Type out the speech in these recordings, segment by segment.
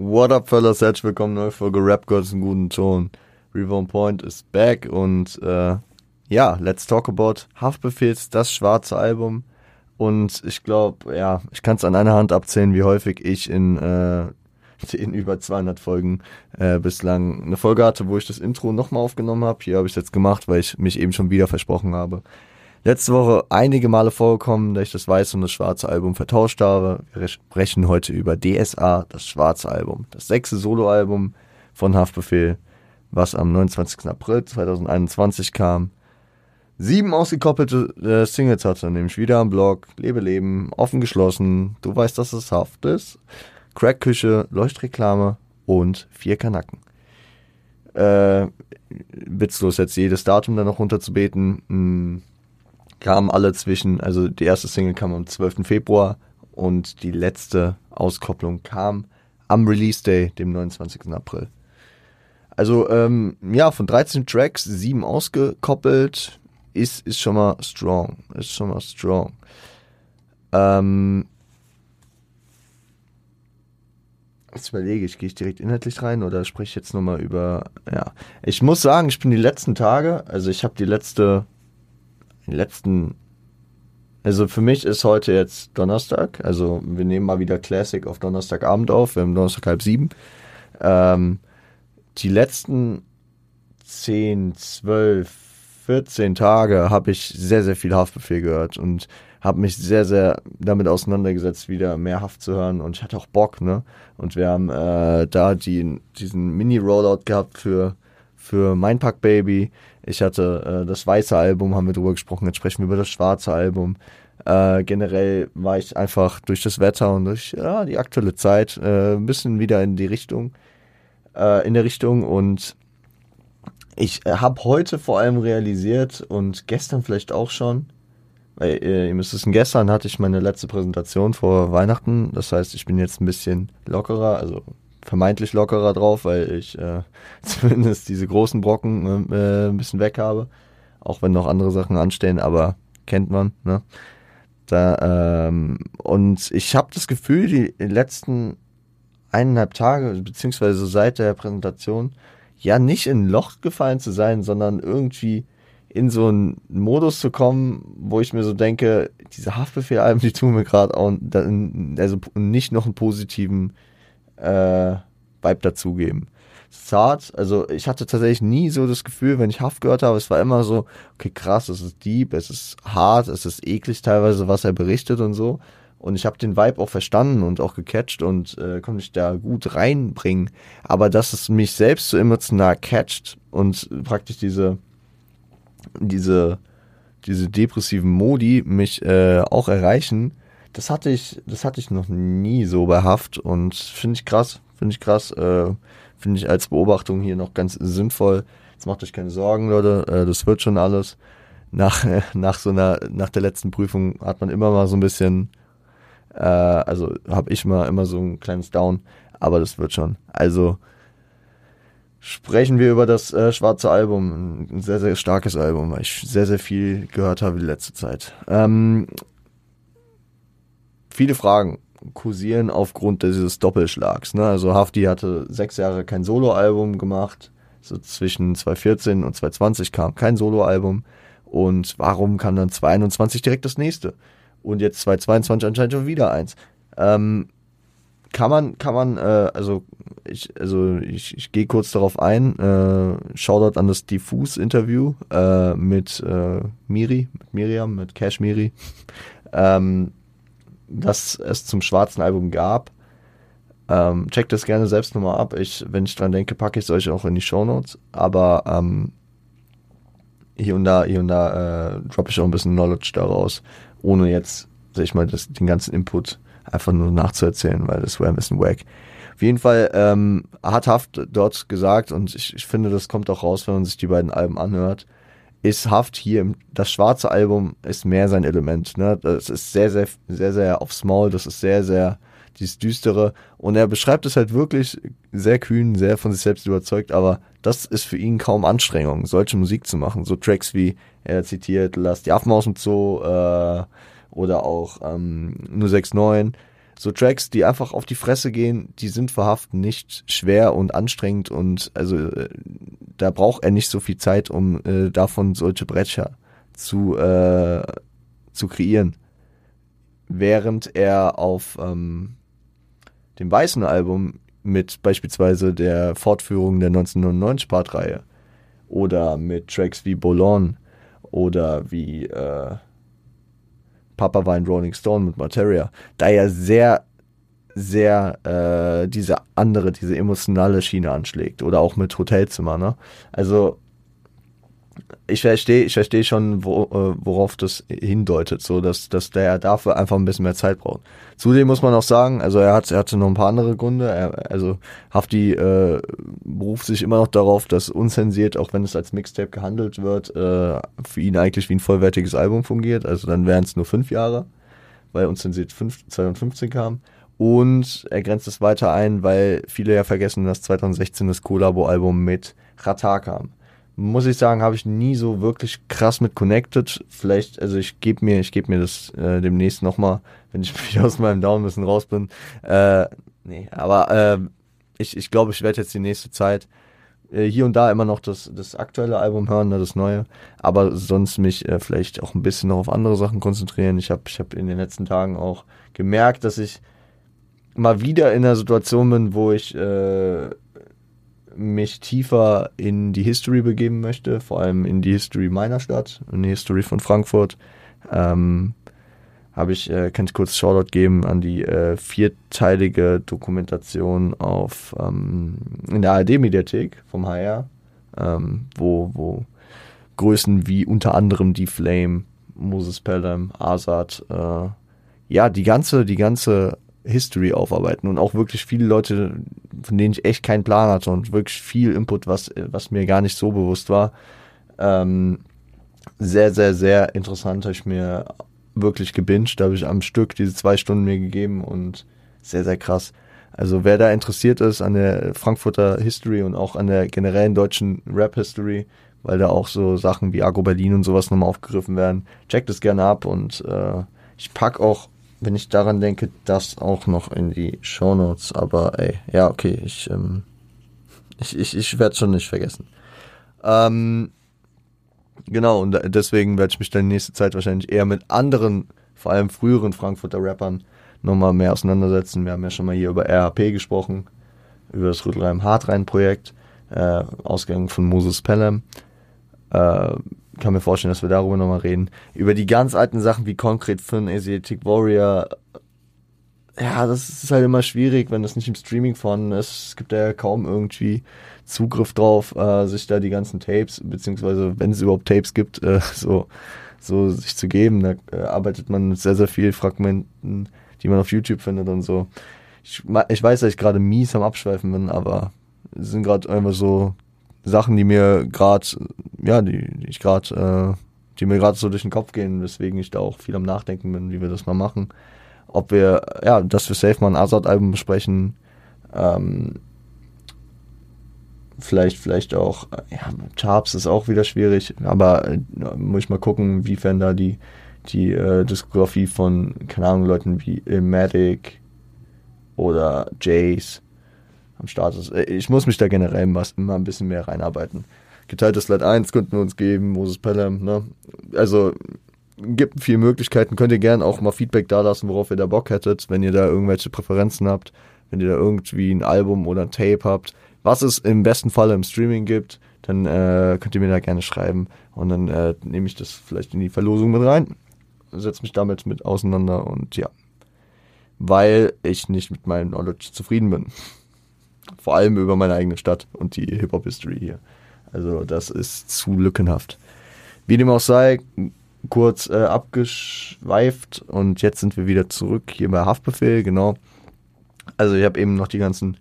What up, fellas? Herzlich willkommen, neue Folge Rap Gods in guten Ton. Reborn Point ist back und äh, ja, let's talk about Haftbefehls, das schwarze Album. Und ich glaube, ja, ich kann es an einer Hand abzählen, wie häufig ich in, äh, in über 200 Folgen äh, bislang eine Folge hatte, wo ich das Intro nochmal aufgenommen habe. Hier habe ich es jetzt gemacht, weil ich mich eben schon wieder versprochen habe. Letzte Woche einige Male vorgekommen, da ich das weiße und das schwarze Album vertauscht habe. Wir sprechen heute über DSA, das schwarze Album. Das sechste Soloalbum von Haftbefehl, was am 29. April 2021 kam. Sieben ausgekoppelte äh, Singles hatte, nämlich wieder am Blog, Lebe Leben, offen geschlossen, du weißt, dass es Haft ist, Crackküche, Leuchtreklame und vier Kanacken. Äh, witzlos jetzt jedes Datum dann noch runterzubeten. Mh, hm, kamen alle zwischen, also die erste Single kam am 12. Februar und die letzte Auskopplung kam am Release Day, dem 29. April. Also ähm, ja, von 13 Tracks, sieben ausgekoppelt, ist, ist schon mal strong. Ist schon mal strong. Ähm, jetzt überlege ich, gehe ich direkt inhaltlich rein oder spreche ich jetzt nochmal über, ja. Ich muss sagen, ich bin die letzten Tage, also ich habe die letzte die letzten, also für mich ist heute jetzt Donnerstag, also wir nehmen mal wieder Classic auf Donnerstagabend auf, wir haben Donnerstag halb sieben. Ähm, die letzten 10, 12, 14 Tage habe ich sehr, sehr viel Haftbefehl gehört und habe mich sehr, sehr damit auseinandergesetzt, wieder mehr Haft zu hören und ich hatte auch Bock, ne? Und wir haben äh, da die, diesen Mini-Rollout gehabt für, für Mein Pack Baby. Ich hatte äh, das weiße Album, haben wir drüber gesprochen, jetzt sprechen wir über das schwarze Album. Äh, generell war ich einfach durch das Wetter und durch ja, die aktuelle Zeit äh, ein bisschen wieder in die Richtung, äh, in der Richtung und ich habe heute vor allem realisiert und gestern vielleicht auch schon, weil äh, ihr müsst wissen, gestern hatte ich meine letzte Präsentation vor Weihnachten, das heißt, ich bin jetzt ein bisschen lockerer, also vermeintlich lockerer drauf, weil ich äh, zumindest diese großen Brocken äh, ein bisschen weg habe. Auch wenn noch andere Sachen anstehen, aber kennt man, ne? Da, ähm, und ich habe das Gefühl, die letzten eineinhalb Tage, beziehungsweise seit der Präsentation, ja nicht in ein Loch gefallen zu sein, sondern irgendwie in so einen Modus zu kommen, wo ich mir so denke, diese Haftbefehl-Alben, die tun mir gerade auch, also nicht noch einen positiven äh, Vibe dazugeben. Zart, also ich hatte tatsächlich nie so das Gefühl, wenn ich Haft gehört habe, es war immer so, okay, krass, es ist deep, es ist hart, es ist eklig teilweise, was er berichtet und so. Und ich habe den Vibe auch verstanden und auch gecatcht und äh, konnte mich da gut reinbringen. Aber dass es mich selbst so emotional catcht und praktisch diese, diese, diese depressiven Modi mich äh, auch erreichen, das hatte ich, das hatte ich noch nie so bei Haft und finde ich krass, finde ich krass, äh, finde ich als Beobachtung hier noch ganz sinnvoll. Jetzt macht euch keine Sorgen, Leute, äh, das wird schon alles. Nach, nach so einer, nach der letzten Prüfung hat man immer mal so ein bisschen, äh, also habe ich mal immer so ein kleines Down, aber das wird schon. Also sprechen wir über das äh, schwarze Album, ein sehr, sehr starkes Album, weil ich sehr, sehr viel gehört habe die letzte Zeit. Ähm, viele Fragen kursieren aufgrund dieses Doppelschlags. Ne? Also Hafti hatte sechs Jahre kein Soloalbum gemacht. So zwischen 2014 und 2020 kam kein Soloalbum. Und warum kam dann 2021 direkt das nächste? Und jetzt 2022 anscheinend schon wieder eins. Ähm, kann man, kann man, äh, also ich, also ich, ich gehe kurz darauf ein. Äh, Shoutout an das Diffus-Interview äh, mit äh, Miri, mit Miriam, mit Cash Miri. ähm, dass es zum schwarzen Album gab. Ähm, checkt das gerne selbst nochmal ab. Ich, wenn ich dran denke, packe ich es euch auch in die Show Notes. Aber ähm, hier und da, hier und da äh, droppe ich auch ein bisschen Knowledge daraus, ohne jetzt, sag ich mal, das, den ganzen Input einfach nur nachzuerzählen, weil das wäre ein bisschen wack. Auf jeden Fall ähm, hat Haft dort gesagt, und ich, ich finde, das kommt auch raus, wenn man sich die beiden Alben anhört, ist Haft hier, das schwarze Album ist mehr sein Element. Ne? Das ist sehr, sehr, sehr, sehr aufs Maul, das ist sehr, sehr dieses Düstere. Und er beschreibt es halt wirklich sehr kühn, sehr von sich selbst überzeugt, aber das ist für ihn kaum Anstrengung, solche Musik zu machen. So Tracks wie, er zitiert, Lass die Affen aus dem Zoo äh, oder auch ähm, 069. so Tracks, die einfach auf die Fresse gehen, die sind verhaften nicht schwer und anstrengend und also äh, da braucht er nicht so viel Zeit, um äh, davon solche Brecher zu, äh, zu kreieren. Während er auf ähm, dem weißen Album mit beispielsweise der Fortführung der 1999 Partreihe oder mit Tracks wie Boulogne oder wie äh, Papa war ein Rolling Stone mit Materia, da er sehr, sehr äh, diese andere, diese emotionale Schiene anschlägt. Oder auch mit Hotelzimmer, ne? Also ich verstehe, ich verstehe schon, wo, äh, worauf das hindeutet, so dass, dass der dafür einfach ein bisschen mehr Zeit braucht. Zudem muss man auch sagen, also er hat, er hatte noch ein paar andere Gründe. Er, also Hafti äh, beruft sich immer noch darauf, dass unzensiert, auch wenn es als Mixtape gehandelt wird, äh, für ihn eigentlich wie ein vollwertiges Album fungiert. Also dann wären es nur fünf Jahre, weil unzensiert fünf, 2015 kam. Und er grenzt es weiter ein, weil viele ja vergessen, dass 2016 das Collabo-Album mit Rata kam muss ich sagen, habe ich nie so wirklich krass mit connected. Vielleicht, also ich gebe mir, ich gebe mir das äh, demnächst nochmal, wenn ich wieder aus meinem Daumen ein bisschen raus bin. Äh, nee, aber äh, ich, ich glaube, ich werde jetzt die nächste Zeit äh, hier und da immer noch das, das aktuelle Album hören, ne, das neue, aber sonst mich äh, vielleicht auch ein bisschen noch auf andere Sachen konzentrieren. Ich habe ich hab in den letzten Tagen auch gemerkt, dass ich mal wieder in einer Situation bin, wo ich äh, mich tiefer in die History begeben möchte, vor allem in die History meiner Stadt, in die History von Frankfurt, ähm, habe ich, äh, kann ich kurz Shoutout geben an die äh, vierteilige Dokumentation auf ähm, in der ARD-Mediathek vom HR, ähm, wo, wo Größen wie unter anderem die Flame, Moses Pelham, Azad, äh, ja, die ganze, die ganze History aufarbeiten und auch wirklich viele Leute, von denen ich echt keinen Plan hatte und wirklich viel Input, was, was mir gar nicht so bewusst war. Ähm, sehr, sehr, sehr interessant, habe ich mir wirklich gebinged, da habe ich am Stück diese zwei Stunden mir gegeben und sehr, sehr krass. Also wer da interessiert ist an der Frankfurter History und auch an der generellen deutschen Rap-History, weil da auch so Sachen wie Agro Berlin und sowas nochmal aufgegriffen werden, checkt es gerne ab und äh, ich pack auch wenn ich daran denke, das auch noch in die Show Notes. Aber ey, ja, okay, ich, ähm, ich, ich, ich werde schon nicht vergessen. Ähm, genau, und deswegen werde ich mich dann in nächster Zeit wahrscheinlich eher mit anderen, vor allem früheren Frankfurter Rappern nochmal mehr auseinandersetzen. Wir haben ja schon mal hier über RHP gesprochen, über das Rüttelheim Hartrein-Projekt, äh, Ausgang von Moses Pelham. Äh, kann mir vorstellen, dass wir darüber nochmal reden. Über die ganz alten Sachen wie Concrete Finn, Asiatic Warrior. Ja, das ist halt immer schwierig, wenn das nicht im Streaming vorhanden ist. Es gibt ja kaum irgendwie Zugriff drauf, äh, sich da die ganzen Tapes, beziehungsweise wenn es überhaupt Tapes gibt, äh, so, so sich zu geben. Da äh, arbeitet man mit sehr, sehr vielen Fragmenten, die man auf YouTube findet und so. Ich, ich weiß, dass ich gerade mies am Abschweifen bin, aber sind gerade einfach so Sachen, die mir gerade, ja, die, die ich gerade, äh, die mir gerade so durch den Kopf gehen, weswegen ich da auch viel am Nachdenken bin, wie wir das mal machen. Ob wir, ja, dass wir safe mal ein Azad-Album besprechen, ähm, vielleicht, vielleicht auch, ja, Charps ist auch wieder schwierig, aber äh, muss ich mal gucken, wiefern da die, die äh, Diskografie von, keine Ahnung, Leuten wie Ilmatic oder Jace am Start ist. Äh, ich muss mich da generell mal ein bisschen mehr reinarbeiten. Geteiltes Slide 1 könnten wir uns geben, Moses Pelham, ne? Also gibt viele Möglichkeiten. Könnt ihr gerne auch mal Feedback da lassen, worauf ihr da Bock hättet, wenn ihr da irgendwelche Präferenzen habt, wenn ihr da irgendwie ein Album oder ein Tape habt, was es im besten Falle im Streaming gibt, dann äh, könnt ihr mir da gerne schreiben und dann äh, nehme ich das vielleicht in die Verlosung mit rein, setze mich damit mit auseinander und ja, weil ich nicht mit meinem Knowledge zufrieden bin. Vor allem über meine eigene Stadt und die Hip-Hop-History hier. Also das ist zu lückenhaft. Wie dem auch sei, kurz äh, abgeschweift und jetzt sind wir wieder zurück hier bei Haftbefehl, genau. Also ich habe eben noch die ganzen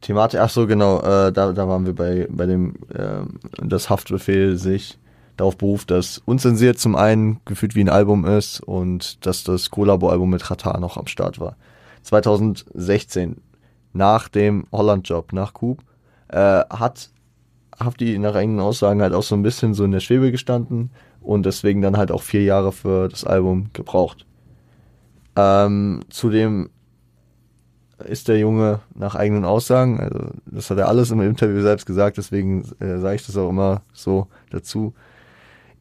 Thematik, ach so genau, äh, da, da waren wir bei, bei dem, äh, das Haftbefehl sich darauf beruft, dass unzensiert zum einen gefühlt wie ein Album ist und dass das Collabo-Album mit Ratar noch am Start war. 2016 nach dem Holland-Job, nach Coop, äh, hat Hafti nach eigenen Aussagen halt auch so ein bisschen so in der Schwebe gestanden und deswegen dann halt auch vier Jahre für das Album gebraucht. Ähm, zudem ist der Junge nach eigenen Aussagen, also das hat er alles im Interview selbst gesagt, deswegen äh, sage ich das auch immer so dazu,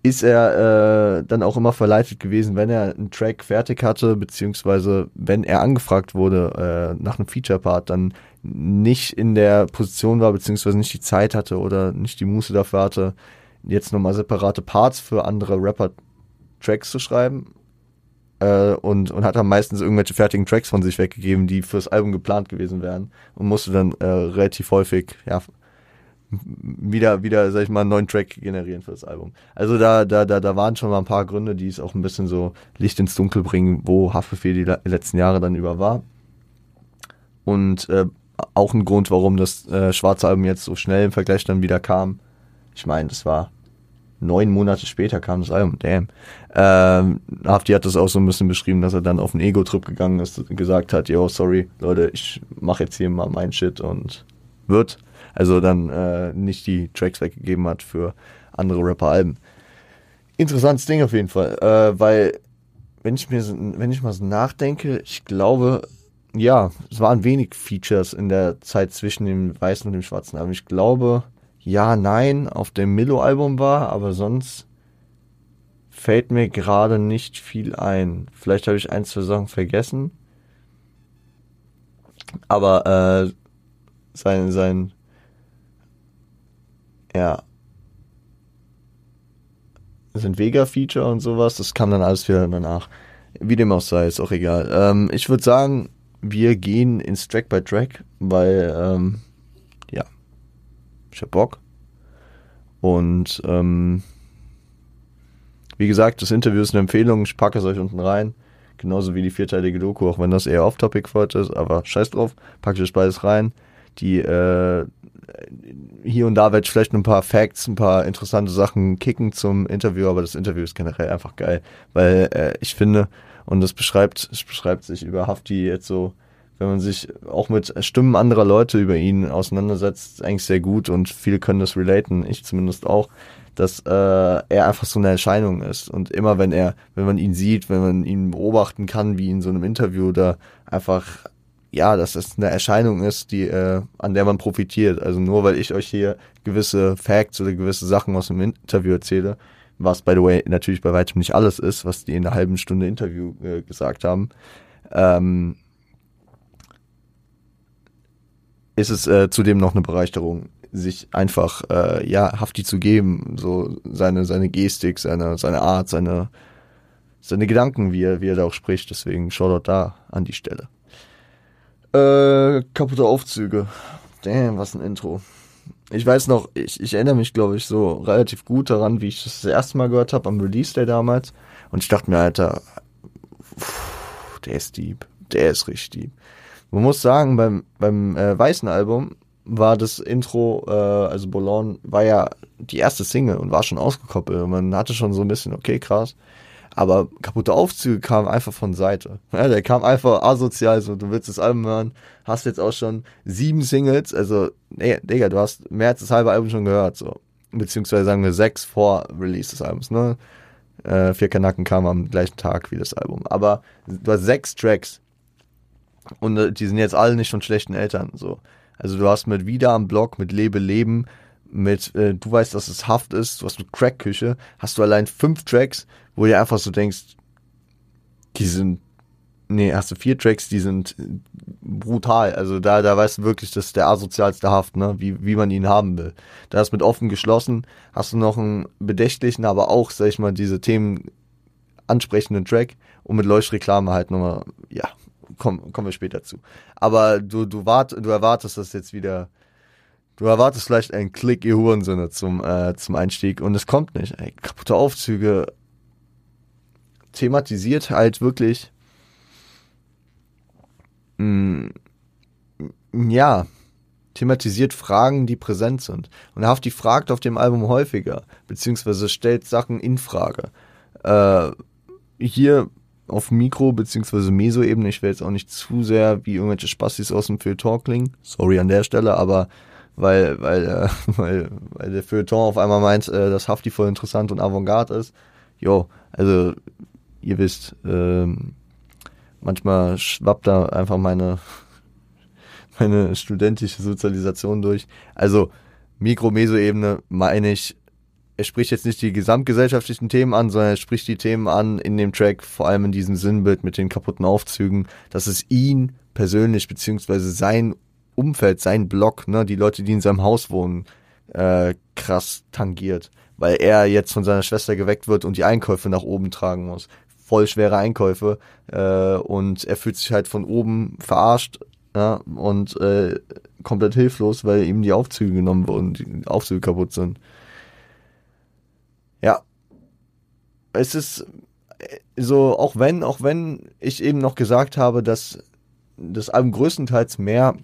ist er äh, dann auch immer verleitet gewesen, wenn er einen Track fertig hatte, beziehungsweise wenn er angefragt wurde äh, nach einem Feature-Part, dann nicht in der Position war, beziehungsweise nicht die Zeit hatte oder nicht die Muße dafür hatte, jetzt nochmal separate Parts für andere Rapper Tracks zu schreiben. Äh, und, und hat dann meistens irgendwelche fertigen Tracks von sich weggegeben, die fürs Album geplant gewesen wären. Und musste dann äh, relativ häufig, ja, wieder, wieder, sag ich mal, einen neuen Track generieren für das Album. Also da, da, da, da waren schon mal ein paar Gründe, die es auch ein bisschen so Licht ins Dunkel bringen, wo Haftbefehl die letzten Jahre dann über war. Und äh, auch ein Grund, warum das äh, schwarze Album jetzt so schnell im Vergleich dann wieder kam. Ich meine, das war neun Monate später kam das Album, damn. Ähm, Hafti hat das auch so ein bisschen beschrieben, dass er dann auf einen Ego-Trip gegangen ist und gesagt hat, yo, sorry, Leute, ich mache jetzt hier mal mein Shit und wird. Also dann äh, nicht die Tracks weggegeben hat für andere Rapper-Alben. Interessantes Ding auf jeden Fall, äh, weil wenn ich mir, wenn ich mal so nachdenke, ich glaube, ja, es waren wenig Features in der Zeit zwischen dem weißen und dem schwarzen Album. Ich glaube, ja, nein, auf dem Milo-Album war, aber sonst fällt mir gerade nicht viel ein. Vielleicht habe ich ein, zwei Sachen vergessen. Aber äh, sein, sein, ja, sein Vega-Feature und sowas, das kam dann alles wieder danach. Wie dem auch sei, ist auch egal. Ähm, ich würde sagen, wir gehen ins Track by Track, weil, ähm, ja, ich hab Bock. Und, ähm, wie gesagt, das Interview ist eine Empfehlung, ich packe es euch unten rein. Genauso wie die vierteilige Doku, auch wenn das eher off-topic heute ist, aber scheiß drauf, packe ich euch beides rein. Die, äh, hier und da werde ich vielleicht ein paar Facts, ein paar interessante Sachen kicken zum Interview, aber das Interview ist generell einfach geil, weil äh, ich finde, und das beschreibt, es beschreibt sich über Hafti jetzt so, wenn man sich auch mit Stimmen anderer Leute über ihn auseinandersetzt, eigentlich sehr gut und viele können das relaten, ich zumindest auch, dass äh, er einfach so eine Erscheinung ist. Und immer wenn er, wenn man ihn sieht, wenn man ihn beobachten kann, wie in so einem Interview, da einfach, ja, dass das eine Erscheinung ist, die, äh, an der man profitiert. Also nur weil ich euch hier gewisse Facts oder gewisse Sachen aus dem Interview erzähle, was by the way natürlich bei weitem nicht alles ist, was die in einer halben Stunde Interview äh, gesagt haben, ähm, ist es äh, zudem noch eine Bereicherung, sich einfach äh, ja Hafti zu geben, so seine seine Gestik, seine seine Art, seine seine Gedanken, wie er wie er da auch spricht. Deswegen Shoutout da an die Stelle. Äh, kaputte Aufzüge. Damn, was ein Intro ich weiß noch, ich, ich erinnere mich, glaube ich, so relativ gut daran, wie ich das, das erste Mal gehört habe am Release Day damals. Und ich dachte mir, Alter, pff, der ist deep. Der ist richtig deep. Man muss sagen, beim, beim äh, weißen Album war das Intro, äh, also Boulogne, war ja die erste Single und war schon ausgekoppelt. Und man hatte schon so ein bisschen, okay, krass. Aber kaputte Aufzüge kamen einfach von Seite. Ja, der kam einfach asozial, so, du willst das Album hören, hast jetzt auch schon sieben Singles, also, nee, Digga, du hast mehr als das halbe Album schon gehört, so. Beziehungsweise sagen wir sechs vor Release des Albums, ne? Äh, Vier Kanacken kam am gleichen Tag wie das Album. Aber du hast sechs Tracks. Und äh, die sind jetzt alle nicht von schlechten Eltern, so. Also du hast mit Wieder am Block, mit Lebe Leben, mit äh, Du weißt, dass es Haft ist, du hast mit Crack-Küche, hast du allein fünf Tracks, wo du einfach so denkst, die sind, nee, hast du vier Tracks, die sind brutal. Also da, da weißt du wirklich, das ist der asozialste Haft, ne, wie, wie man ihn haben will. Da hast mit offen geschlossen, hast du noch einen bedächtlichen, aber auch, sag ich mal, diese Themen ansprechenden Track und mit Leuchtreklame halt nochmal, ja, komm, kommen wir später zu. Aber du, du, wart, du erwartest das jetzt wieder Du erwartest vielleicht einen Klick, ihr Hurensöhne, zum, äh, zum Einstieg und es kommt nicht. Ey, kaputte Aufzüge thematisiert halt wirklich, mh, mm, ja, thematisiert Fragen, die präsent sind. Und Hafti fragt auf dem Album häufiger, beziehungsweise stellt Sachen in Frage. Äh, hier auf Mikro- beziehungsweise Meso-Ebene, ich will jetzt auch nicht zu sehr wie irgendwelche Spastis aus dem Feuilleton klingen, sorry an der Stelle, aber weil, weil, äh, weil, weil der Feuilleton auf einmal meint, äh, dass Hafti voll interessant und avantgarde ist. Jo, also ihr wisst, ähm, manchmal schwappt da einfach meine, meine studentische Sozialisation durch. Also Mikro-Meso-Ebene meine ich, er spricht jetzt nicht die gesamtgesellschaftlichen Themen an, sondern er spricht die Themen an in dem Track, vor allem in diesem Sinnbild mit den kaputten Aufzügen, dass es ihn persönlich beziehungsweise sein Umfeld, sein Block, ne, die Leute, die in seinem Haus wohnen, äh, krass tangiert, weil er jetzt von seiner Schwester geweckt wird und die Einkäufe nach oben tragen muss. Voll schwere Einkäufe äh, und er fühlt sich halt von oben verarscht ja, und äh, komplett hilflos, weil ihm die Aufzüge genommen wurden, die Aufzüge kaputt sind. Ja. Es ist äh, so, auch wenn, auch wenn ich eben noch gesagt habe, dass das Album größtenteils mehr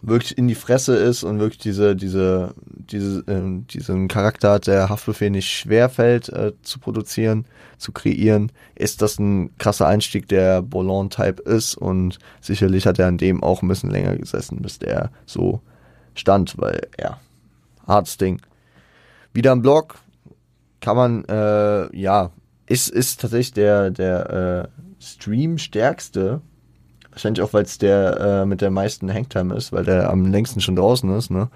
wirklich in die Fresse ist und wirklich diese, diese, diese, äh, diesen Charakter hat, der Haftbefehl nicht schwerfällt äh, zu produzieren, zu kreieren, ist das ein krasser Einstieg, der Bolon-Type ist und sicherlich hat er an dem auch ein bisschen länger gesessen, bis der so stand, weil, ja, hartes Ding. Wieder im Blog, kann man, äh, ja, ist, ist tatsächlich der, der äh, Stream-stärkste. Wahrscheinlich auch, weil es der äh, mit der meisten Hangtime ist, weil der am längsten schon draußen ist, ne?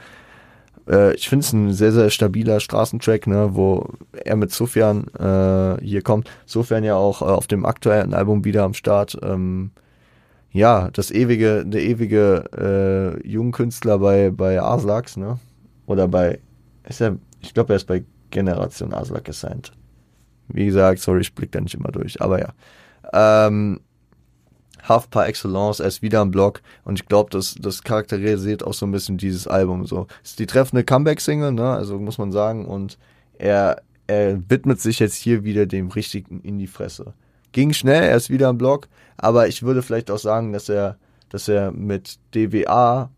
Äh, ich finde es ein sehr, sehr stabiler Straßentrack, ne, wo er mit Sufjan äh, hier kommt. Sufjan ja auch äh, auf dem aktuellen Album wieder am Start. Ähm, ja, das ewige, der ewige äh, Jungkünstler bei, bei Aslax, ne? Oder bei, ist er, ich glaube, er ist bei Generation Aslak gesigned. Wie gesagt, sorry, ich blick da nicht immer durch, aber ja. Ähm, Half par excellence, er ist wieder am Block und ich glaube, das, das charakterisiert auch so ein bisschen dieses Album. So ist die treffende Comeback-Single, ne? Also muss man sagen. Und er, er widmet sich jetzt hier wieder dem richtigen in die Fresse. Ging schnell, er ist wieder am Block, aber ich würde vielleicht auch sagen, dass er, dass er mit DWA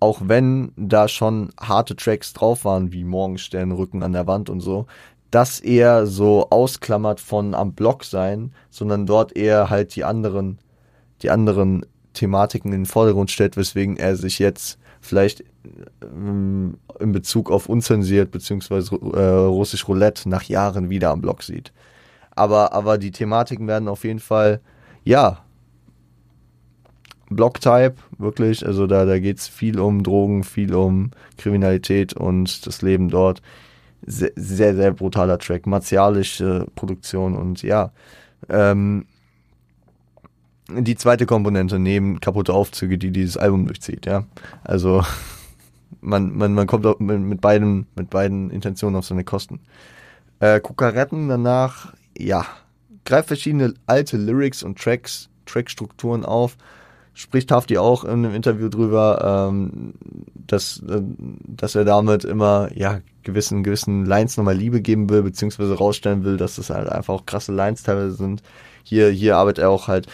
auch wenn da schon harte Tracks drauf waren, wie Morgenstern, Rücken an der Wand und so, das eher so ausklammert von am Block sein, sondern dort eher halt die anderen, die anderen Thematiken in den Vordergrund stellt, weswegen er sich jetzt vielleicht ähm, in Bezug auf unzensiert beziehungsweise äh, russisch Roulette nach Jahren wieder am Block sieht. Aber, aber die Thematiken werden auf jeden Fall, ja, Block-Type, wirklich. Also da, da geht es viel um Drogen, viel um Kriminalität und das Leben dort. Sehr, sehr, sehr brutaler Track, martialische Produktion und ja. Ähm, die zweite Komponente neben kaputte Aufzüge, die dieses Album durchzieht, ja. Also man, man, man kommt mit, mit, beiden, mit beiden Intentionen auf seine Kosten. Äh, Kukaretten danach, ja, greift verschiedene alte Lyrics und Tracks, Trackstrukturen auf spricht Hafti auch in einem Interview drüber, ähm, dass, äh, dass er damit immer ja gewissen gewissen Lines nochmal Liebe geben will, beziehungsweise rausstellen will, dass das halt einfach auch krasse Lines teilweise sind. Hier, hier arbeitet er auch halt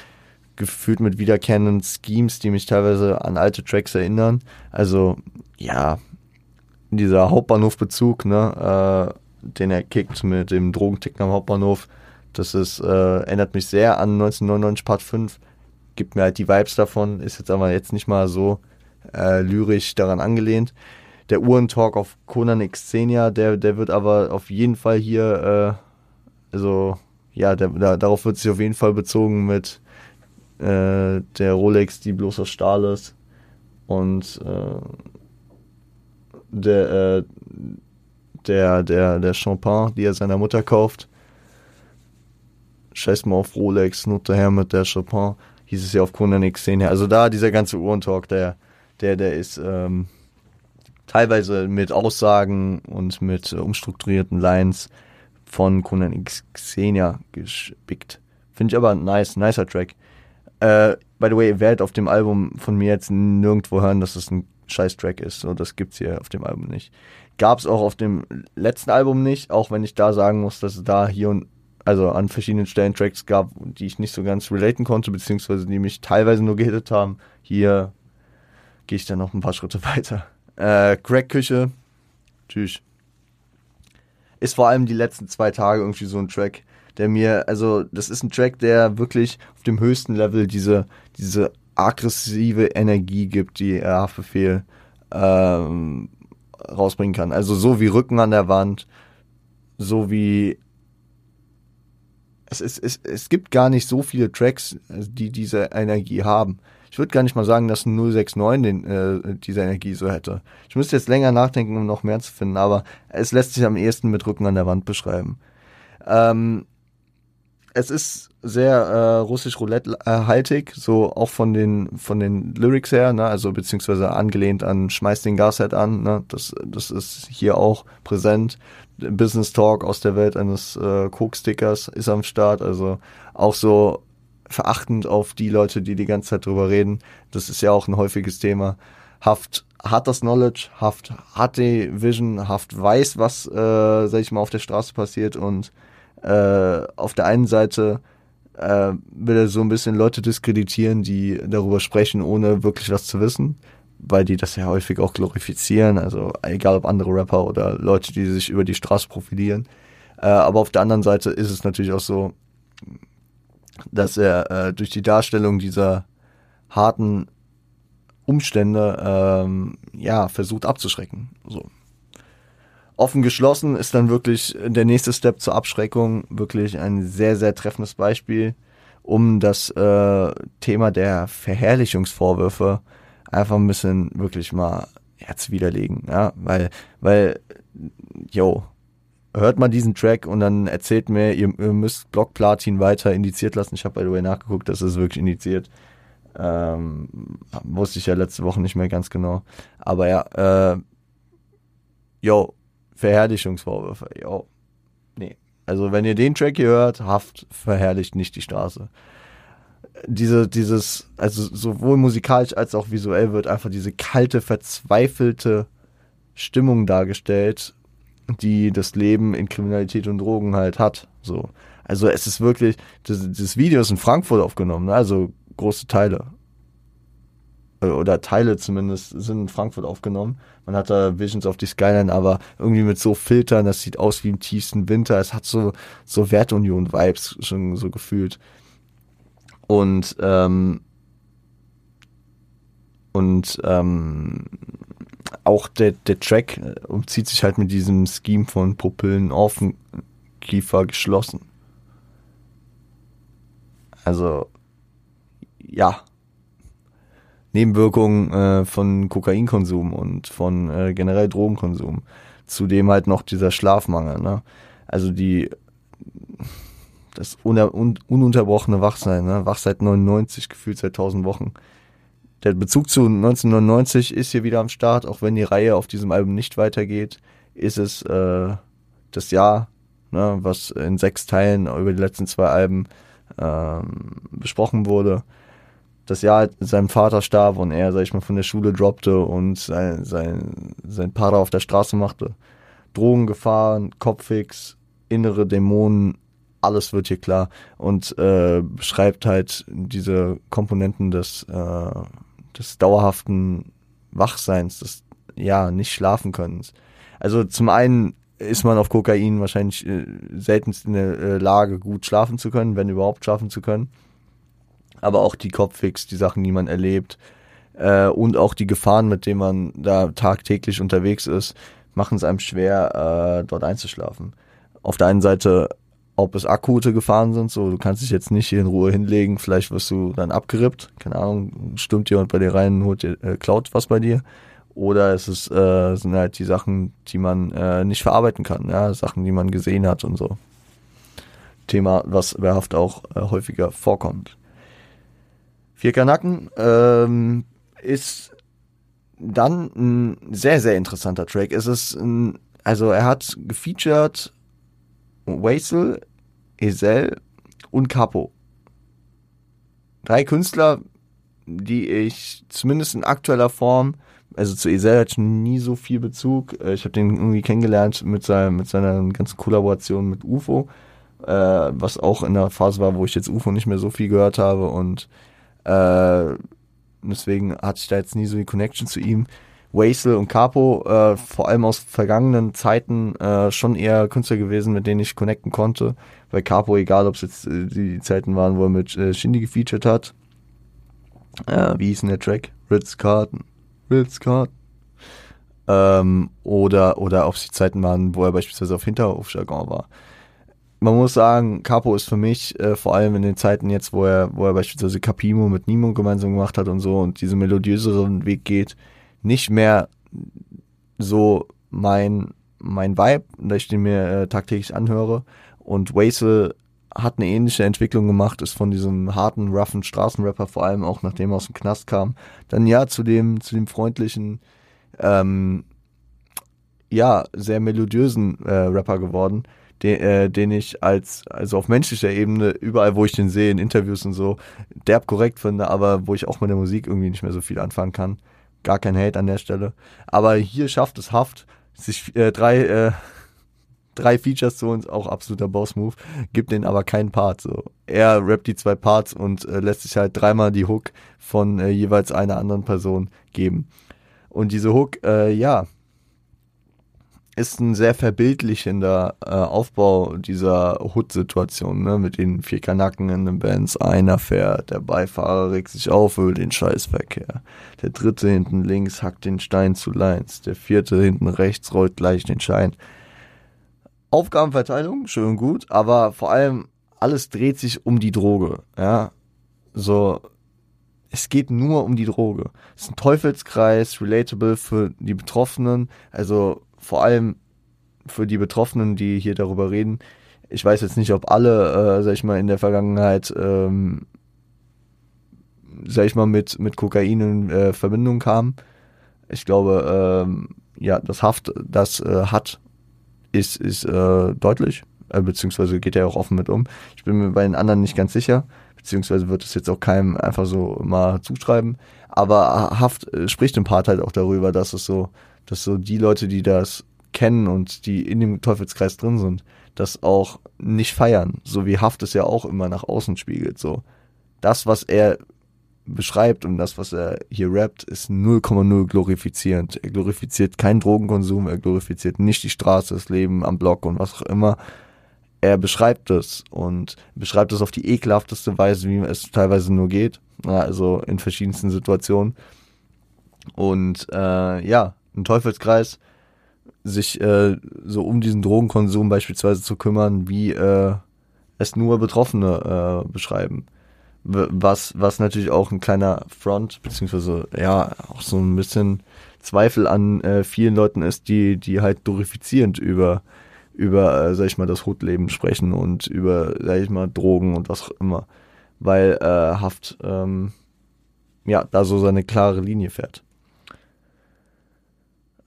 gefühlt mit wiederkehrenden Schemes, die mich teilweise an alte Tracks erinnern. Also, ja, dieser Hauptbahnhofbezug, ne, äh, den er kickt mit dem Drogenticken am Hauptbahnhof, das ist, äh, erinnert mich sehr an 1999 Part 5 gibt mir halt die Vibes davon, ist jetzt aber jetzt nicht mal so äh, lyrisch daran angelehnt. Der Uhrentalk auf Conan Xenia, der, der wird aber auf jeden Fall hier, äh, also ja, der, der, darauf wird sich auf jeden Fall bezogen mit äh, der Rolex, die bloß aus Stahl ist und äh, der, äh, der, der, der Champagne, die er seiner Mutter kauft. Scheiß mal auf Rolex, nur daher mit der Champagne hieß es ja auf Conan X10 Also da dieser ganze Uhrentalk, der, der, der ist ähm, teilweise mit Aussagen und mit äh, umstrukturierten Lines von Conan Xenia gespickt. Finde ich aber nice, nicer Track. Äh, by the way, ihr werdet auf dem Album von mir jetzt nirgendwo hören, dass es ein scheiß Track ist. So, das gibt's hier auf dem Album nicht. Gab's auch auf dem letzten Album nicht, auch wenn ich da sagen muss, dass es da hier und also an verschiedenen Stellen Tracks gab, die ich nicht so ganz relaten konnte, beziehungsweise die mich teilweise nur gehittet haben. Hier gehe ich dann noch ein paar Schritte weiter. Äh, Crack-Küche, tschüss. Ist vor allem die letzten zwei Tage irgendwie so ein Track, der mir, also das ist ein Track, der wirklich auf dem höchsten Level diese, diese aggressive Energie gibt, die er Haftbefehl ähm, rausbringen kann. Also so wie Rücken an der Wand, so wie es, ist, es, es gibt gar nicht so viele Tracks, die diese Energie haben. Ich würde gar nicht mal sagen, dass ein 069 den, äh, diese Energie so hätte. Ich müsste jetzt länger nachdenken, um noch mehr zu finden, aber es lässt sich am ehesten mit Rücken an der Wand beschreiben. Ähm, es ist sehr äh, russisch Roulette-haltig, so auch von den von den Lyrics her, ne? also beziehungsweise angelehnt an Schmeiß den Gashead an, ne? das, das ist hier auch präsent. Business Talk aus der Welt eines äh, Coke-Stickers ist am Start, also auch so verachtend auf die Leute, die die ganze Zeit drüber reden. Das ist ja auch ein häufiges Thema. Haft hat das Knowledge, Haft hat die Vision, Haft weiß, was, äh, sag ich mal, auf der Straße passiert und äh, auf der einen Seite äh, will er so ein bisschen Leute diskreditieren, die darüber sprechen, ohne wirklich was zu wissen, weil die das ja häufig auch glorifizieren, also egal ob andere Rapper oder Leute, die sich über die Straße profilieren. Äh, aber auf der anderen Seite ist es natürlich auch so, dass er äh, durch die Darstellung dieser harten Umstände ähm, ja versucht abzuschrecken. So offen geschlossen ist dann wirklich der nächste Step zur Abschreckung wirklich ein sehr, sehr treffendes Beispiel, um das äh, Thema der Verherrlichungsvorwürfe einfach ein bisschen wirklich mal ja, widerlegen. Ja, weil, weil, yo, hört mal diesen Track und dann erzählt mir, ihr, ihr müsst Block Platin weiter indiziert lassen. Ich habe by the way nachgeguckt, das ist wirklich indiziert. Ähm, wusste ich ja letzte Woche nicht mehr ganz genau. Aber ja, äh, yo, Verherrlichungsvorwürfe. Jo. Nee. Also wenn ihr den Track hier hört, Haft verherrlicht nicht die Straße. Diese, dieses, also sowohl musikalisch als auch visuell wird einfach diese kalte, verzweifelte Stimmung dargestellt, die das Leben in Kriminalität und Drogen halt hat. So. Also es ist wirklich, das, das Video ist in Frankfurt aufgenommen, ne? also große Teile. Äh, oder Teile zumindest sind in Frankfurt aufgenommen. Man hat da Visions of the Skyline, aber irgendwie mit so Filtern, das sieht aus wie im tiefsten Winter. Es hat so, so Wertunion-Vibes schon so gefühlt. Und, ähm, und ähm, auch der, der Track äh, umzieht sich halt mit diesem Scheme von Pupillen offen, Kiefer geschlossen. Also, ja, Nebenwirkungen äh, von Kokainkonsum und von äh, generell Drogenkonsum. Zudem halt noch dieser Schlafmangel. Ne? Also die das un un ununterbrochene Wachsein, ne? wach seit 99, gefühlt seit 1000 Wochen. Der Bezug zu 1999 ist hier wieder am Start, auch wenn die Reihe auf diesem Album nicht weitergeht, ist es äh, das Jahr, ne, was in sechs Teilen über die letzten zwei Alben ähm, besprochen wurde. Das Jahr seinem Vater starb und er, sag ich mal, von der Schule droppte und sein, sein, sein Para auf der Straße machte. Drogengefahren, Kopfix, innere Dämonen, alles wird hier klar. Und äh, beschreibt halt diese Komponenten des, äh, des dauerhaften Wachseins, des ja nicht schlafen können. Also zum einen ist man auf Kokain wahrscheinlich äh, seltenst in der äh, Lage, gut schlafen zu können, wenn überhaupt schlafen zu können aber auch die Kopffix, die Sachen, die man erlebt äh, und auch die Gefahren, mit denen man da tagtäglich unterwegs ist, machen es einem schwer, äh, dort einzuschlafen. Auf der einen Seite, ob es akute Gefahren sind, so du kannst dich jetzt nicht hier in Ruhe hinlegen, vielleicht wirst du dann abgerippt, keine Ahnung, stimmt jemand bei dir rein, holt dir, äh, klaut was bei dir. Oder es ist, äh, sind halt die Sachen, die man äh, nicht verarbeiten kann, ja, Sachen, die man gesehen hat und so. Thema, was wehrhaft auch äh, häufiger vorkommt. Vierker Nacken ähm, ist dann ein sehr, sehr interessanter Track. Es ist ein, also er hat gefeatured Waisel, Esel und Capo. Drei Künstler, die ich zumindest in aktueller Form, also zu Esel hatte ich nie so viel Bezug. Äh, ich habe den irgendwie kennengelernt mit, seinem, mit seiner ganzen Kollaboration mit UFO, äh, was auch in der Phase war, wo ich jetzt UFO nicht mehr so viel gehört habe und äh, deswegen hatte ich da jetzt nie so die Connection zu ihm. Wasel und Capo, äh, vor allem aus vergangenen Zeiten, äh, schon eher Künstler gewesen, mit denen ich connecten konnte. Bei Capo, egal ob es jetzt äh, die Zeiten waren, wo er mit äh, Shindy gefeatured hat. Äh, wie hieß denn der Track? Ritz Carton. Ritz Carton. Ähm, oder, oder ob es die Zeiten waren, wo er beispielsweise auf Hinterhofjargon war. man muss sagen, Capo ist für mich, äh, vor allem in den Zeiten jetzt, wo er, wo er beispielsweise Capimo mit Nimo gemeinsam gemacht hat und so und diesen melodiöseren Weg geht, nicht mehr so mein, mein Vibe, da ich den mir äh, tagtäglich anhöre. Und Wasel hat eine ähnliche Entwicklung gemacht, ist von diesem harten, roughen Straßenrapper, vor allem auch nachdem er aus dem Knast kam, dann ja zu dem, zu dem freundlichen, ähm, ja, sehr melodiösen äh, Rapper geworden, den, äh, den ich als, also auf menschlicher Ebene, überall wo ich den sehe, in Interviews und so, derb korrekt finde, aber wo ich auch mit der Musik irgendwie nicht mehr so viel anfangen kann. Gar kein Hate an der Stelle. Aber hier schafft es Haft, sich äh, drei, äh, drei Features zu uns, auch absoluter Boss-Move, gibt den aber keinen Part. So. Er rappt die zwei Parts und äh, lässt sich halt dreimal die Hook von äh, jeweils einer anderen Person geben. Und diese Hook, äh, ja, ist ein sehr verbildlichender äh, Aufbau dieser Hood-Situation, ne? mit den vier Kanacken in den Bands. Einer fährt, der Beifahrer regt sich auf über den Scheißverkehr. Der dritte hinten links hackt den Stein zu Lines. Der vierte hinten rechts rollt gleich den Schein. Aufgabenverteilung, schön gut, aber vor allem alles dreht sich um die Droge, ja. So, es geht nur um die Droge. Es ist ein Teufelskreis, relatable für die Betroffenen, also vor allem für die Betroffenen, die hier darüber reden. Ich weiß jetzt nicht, ob alle, äh, sag ich mal, in der Vergangenheit, ähm, sag ich mal, mit, mit Kokain in äh, Verbindung kamen. Ich glaube, ähm, ja, das Haft, das äh, hat, ist, ist äh, deutlich, äh, beziehungsweise geht er auch offen mit um. Ich bin mir bei den anderen nicht ganz sicher, beziehungsweise wird es jetzt auch keinem einfach so mal zuschreiben. Aber Haft äh, spricht im Part halt auch darüber, dass es so dass so die Leute, die das kennen und die in dem Teufelskreis drin sind, das auch nicht feiern, so wie Haft es ja auch immer nach außen spiegelt. So das, was er beschreibt und das, was er hier rappt, ist 0,0 glorifizierend. Er glorifiziert keinen Drogenkonsum, er glorifiziert nicht die Straße, das Leben am Block und was auch immer. Er beschreibt es und beschreibt es auf die ekelhafteste Weise, wie es teilweise nur geht. Also in verschiedensten Situationen. Und äh, ja, ein Teufelskreis, sich äh, so um diesen Drogenkonsum beispielsweise zu kümmern, wie äh, es nur Betroffene äh, beschreiben. Was, was natürlich auch ein kleiner Front, beziehungsweise ja, auch so ein bisschen Zweifel an äh, vielen Leuten ist, die, die halt glorifizierend über, über, äh, sag ich mal, das Hutleben sprechen und über, sag ich mal, Drogen und was auch immer. Weil äh, Haft ähm, ja da so seine klare Linie fährt.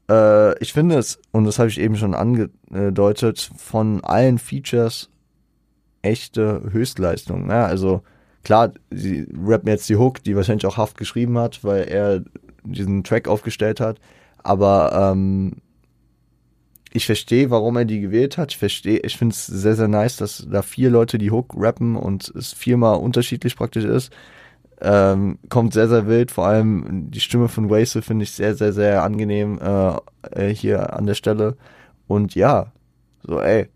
Äh, ich finde es, und das habe ich eben schon angedeutet, von allen Features echte Höchstleistung. Ja, also klar, sie rappen jetzt die Hook, die wahrscheinlich auch Haft geschrieben hat, weil er diesen Track aufgestellt hat. Aber ähm, ich verstehe, warum er die gewählt hat. Ich verstehe, ich finde es sehr, sehr nice, dass da vier Leute die Hook rappen und es viermal unterschiedlich praktisch ist. Ähm, kommt sehr, sehr wild. Vor allem die Stimme von Wasel finde ich sehr, sehr, sehr angenehm äh, äh, hier an der Stelle. Und ja, so ey,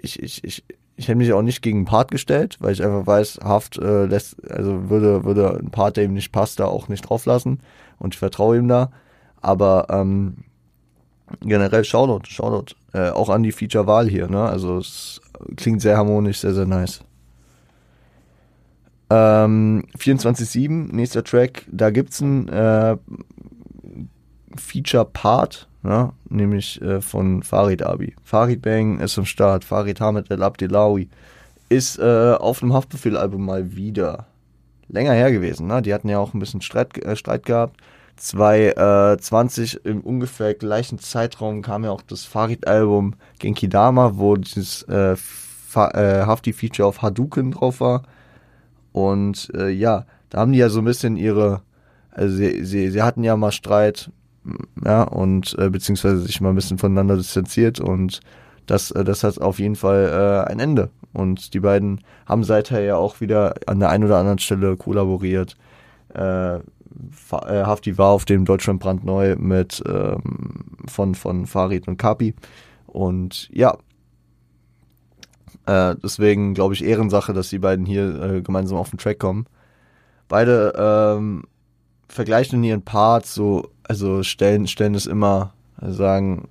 ich, ich, ich, ich hätte mich auch nicht gegen Part gestellt, weil ich einfach weiß, Haft äh, lässt, also würde, würde ein Part, der ihm nicht passt, da auch nicht drauf lassen. Und ich vertraue ihm da. Aber ähm, generell Shoutout, Shoutout. Äh, auch an die Feature-Wahl hier, ne? Also es klingt sehr harmonisch, sehr, sehr nice. Ähm, 24-7, nächster Track, da gibt's ein äh, Feature-Part, ja, nämlich äh, von Farid Abi. Farid Bang ist am Start, Farid Hamid El Abdelawi ist äh, auf dem Haftbefehl-Album mal wieder länger her gewesen. Ne? Die hatten ja auch ein bisschen Streit, äh, Streit gehabt. 2020 im ungefähr gleichen Zeitraum kam ja auch das Farid-Album Genki Dama, wo dieses äh, äh, Hafti-Feature auf Hadouken drauf war. Und äh, ja, da haben die ja so ein bisschen ihre, also sie, sie, sie hatten ja mal Streit, ja, und äh, beziehungsweise sich mal ein bisschen voneinander distanziert und das, äh, das hat auf jeden Fall äh, ein Ende. Und die beiden haben seither ja auch wieder an der einen oder anderen Stelle kollaboriert. Äh, äh Hafti war auf dem Deutschland brandneu mit ähm, von, von Farid und Kapi. Und ja, äh, deswegen glaube ich Ehrensache, dass die beiden hier äh, gemeinsam auf den Track kommen. Beide ähm, vergleichen in ihren Parts so, also stellen, stellen es immer, also sagen,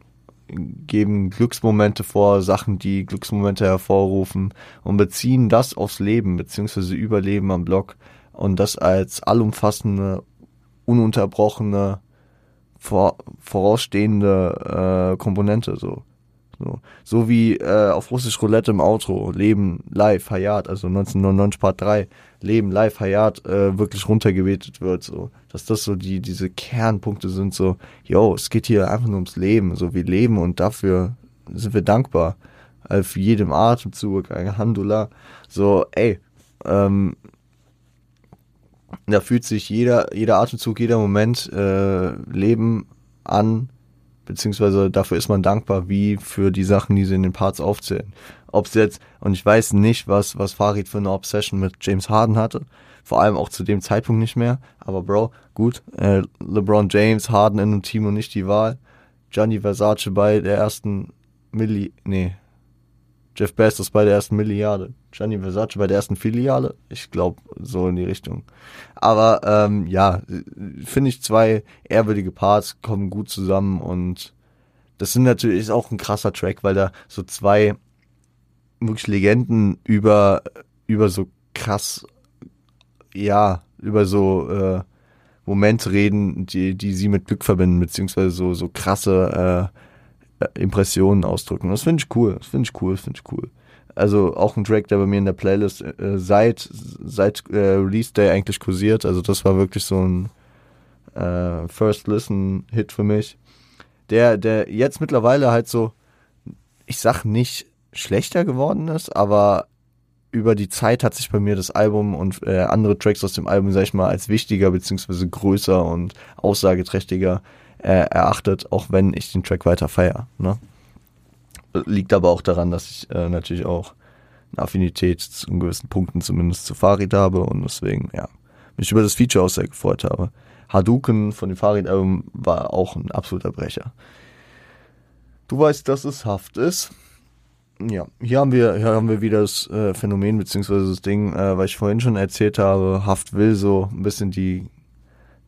geben Glücksmomente vor, Sachen, die Glücksmomente hervorrufen und beziehen das aufs Leben beziehungsweise Überleben am Blog und das als allumfassende, ununterbrochene, vor, vorausstehende äh, Komponente so. So, so wie äh, auf Russisch Roulette im Auto, Leben live, Hayat, also 1999 Part 3, Leben live, Hayat, äh, wirklich runtergebetet wird, so. Dass das so die, diese Kernpunkte sind, so, yo, es geht hier einfach nur ums Leben, so, wir leben und dafür sind wir dankbar. Äh, für jedem Atemzug, Alhamdulillah. So, ey, ähm, da fühlt sich jeder, jeder Atemzug, jeder Moment äh, Leben an, beziehungsweise dafür ist man dankbar, wie für die Sachen, die sie in den Parts aufzählen. Ob es jetzt, und ich weiß nicht, was, was Farid für eine Obsession mit James Harden hatte, vor allem auch zu dem Zeitpunkt nicht mehr, aber Bro, gut, äh, LeBron James, Harden in einem Team und nicht die Wahl, Gianni Versace bei der ersten Milli, nee, Jeff Bezos bei der ersten Milliarde, Gianni Versace bei der ersten Filiale, ich glaube so in die Richtung. Aber ähm, ja, finde ich zwei ehrwürdige Parts kommen gut zusammen und das sind natürlich ist auch ein krasser Track, weil da so zwei wirklich Legenden über über so krass ja über so äh, Momente reden, die die sie mit Glück verbinden beziehungsweise so so krasse äh, Impressionen ausdrücken. Das finde ich cool. Das finde ich cool. Finde ich cool. Also auch ein Track, der bei mir in der Playlist äh, seit seit äh, Release Day eigentlich kursiert. Also das war wirklich so ein äh, First Listen Hit für mich. Der der jetzt mittlerweile halt so, ich sag nicht schlechter geworden ist, aber über die Zeit hat sich bei mir das Album und äh, andere Tracks aus dem Album, sag ich mal, als wichtiger beziehungsweise größer und aussageträchtiger äh, erachtet, auch wenn ich den Track weiter feiere. Ne? Liegt aber auch daran, dass ich äh, natürlich auch eine Affinität zu gewissen Punkten zumindest zu Farid habe und deswegen, ja, mich über das Feature auch sehr gefreut habe. Hadouken von dem Farid-Album war auch ein absoluter Brecher. Du weißt, dass es Haft ist. Ja, hier haben wir, hier haben wir wieder das äh, Phänomen beziehungsweise das Ding, äh, weil ich vorhin schon erzählt habe, Haft will so ein bisschen die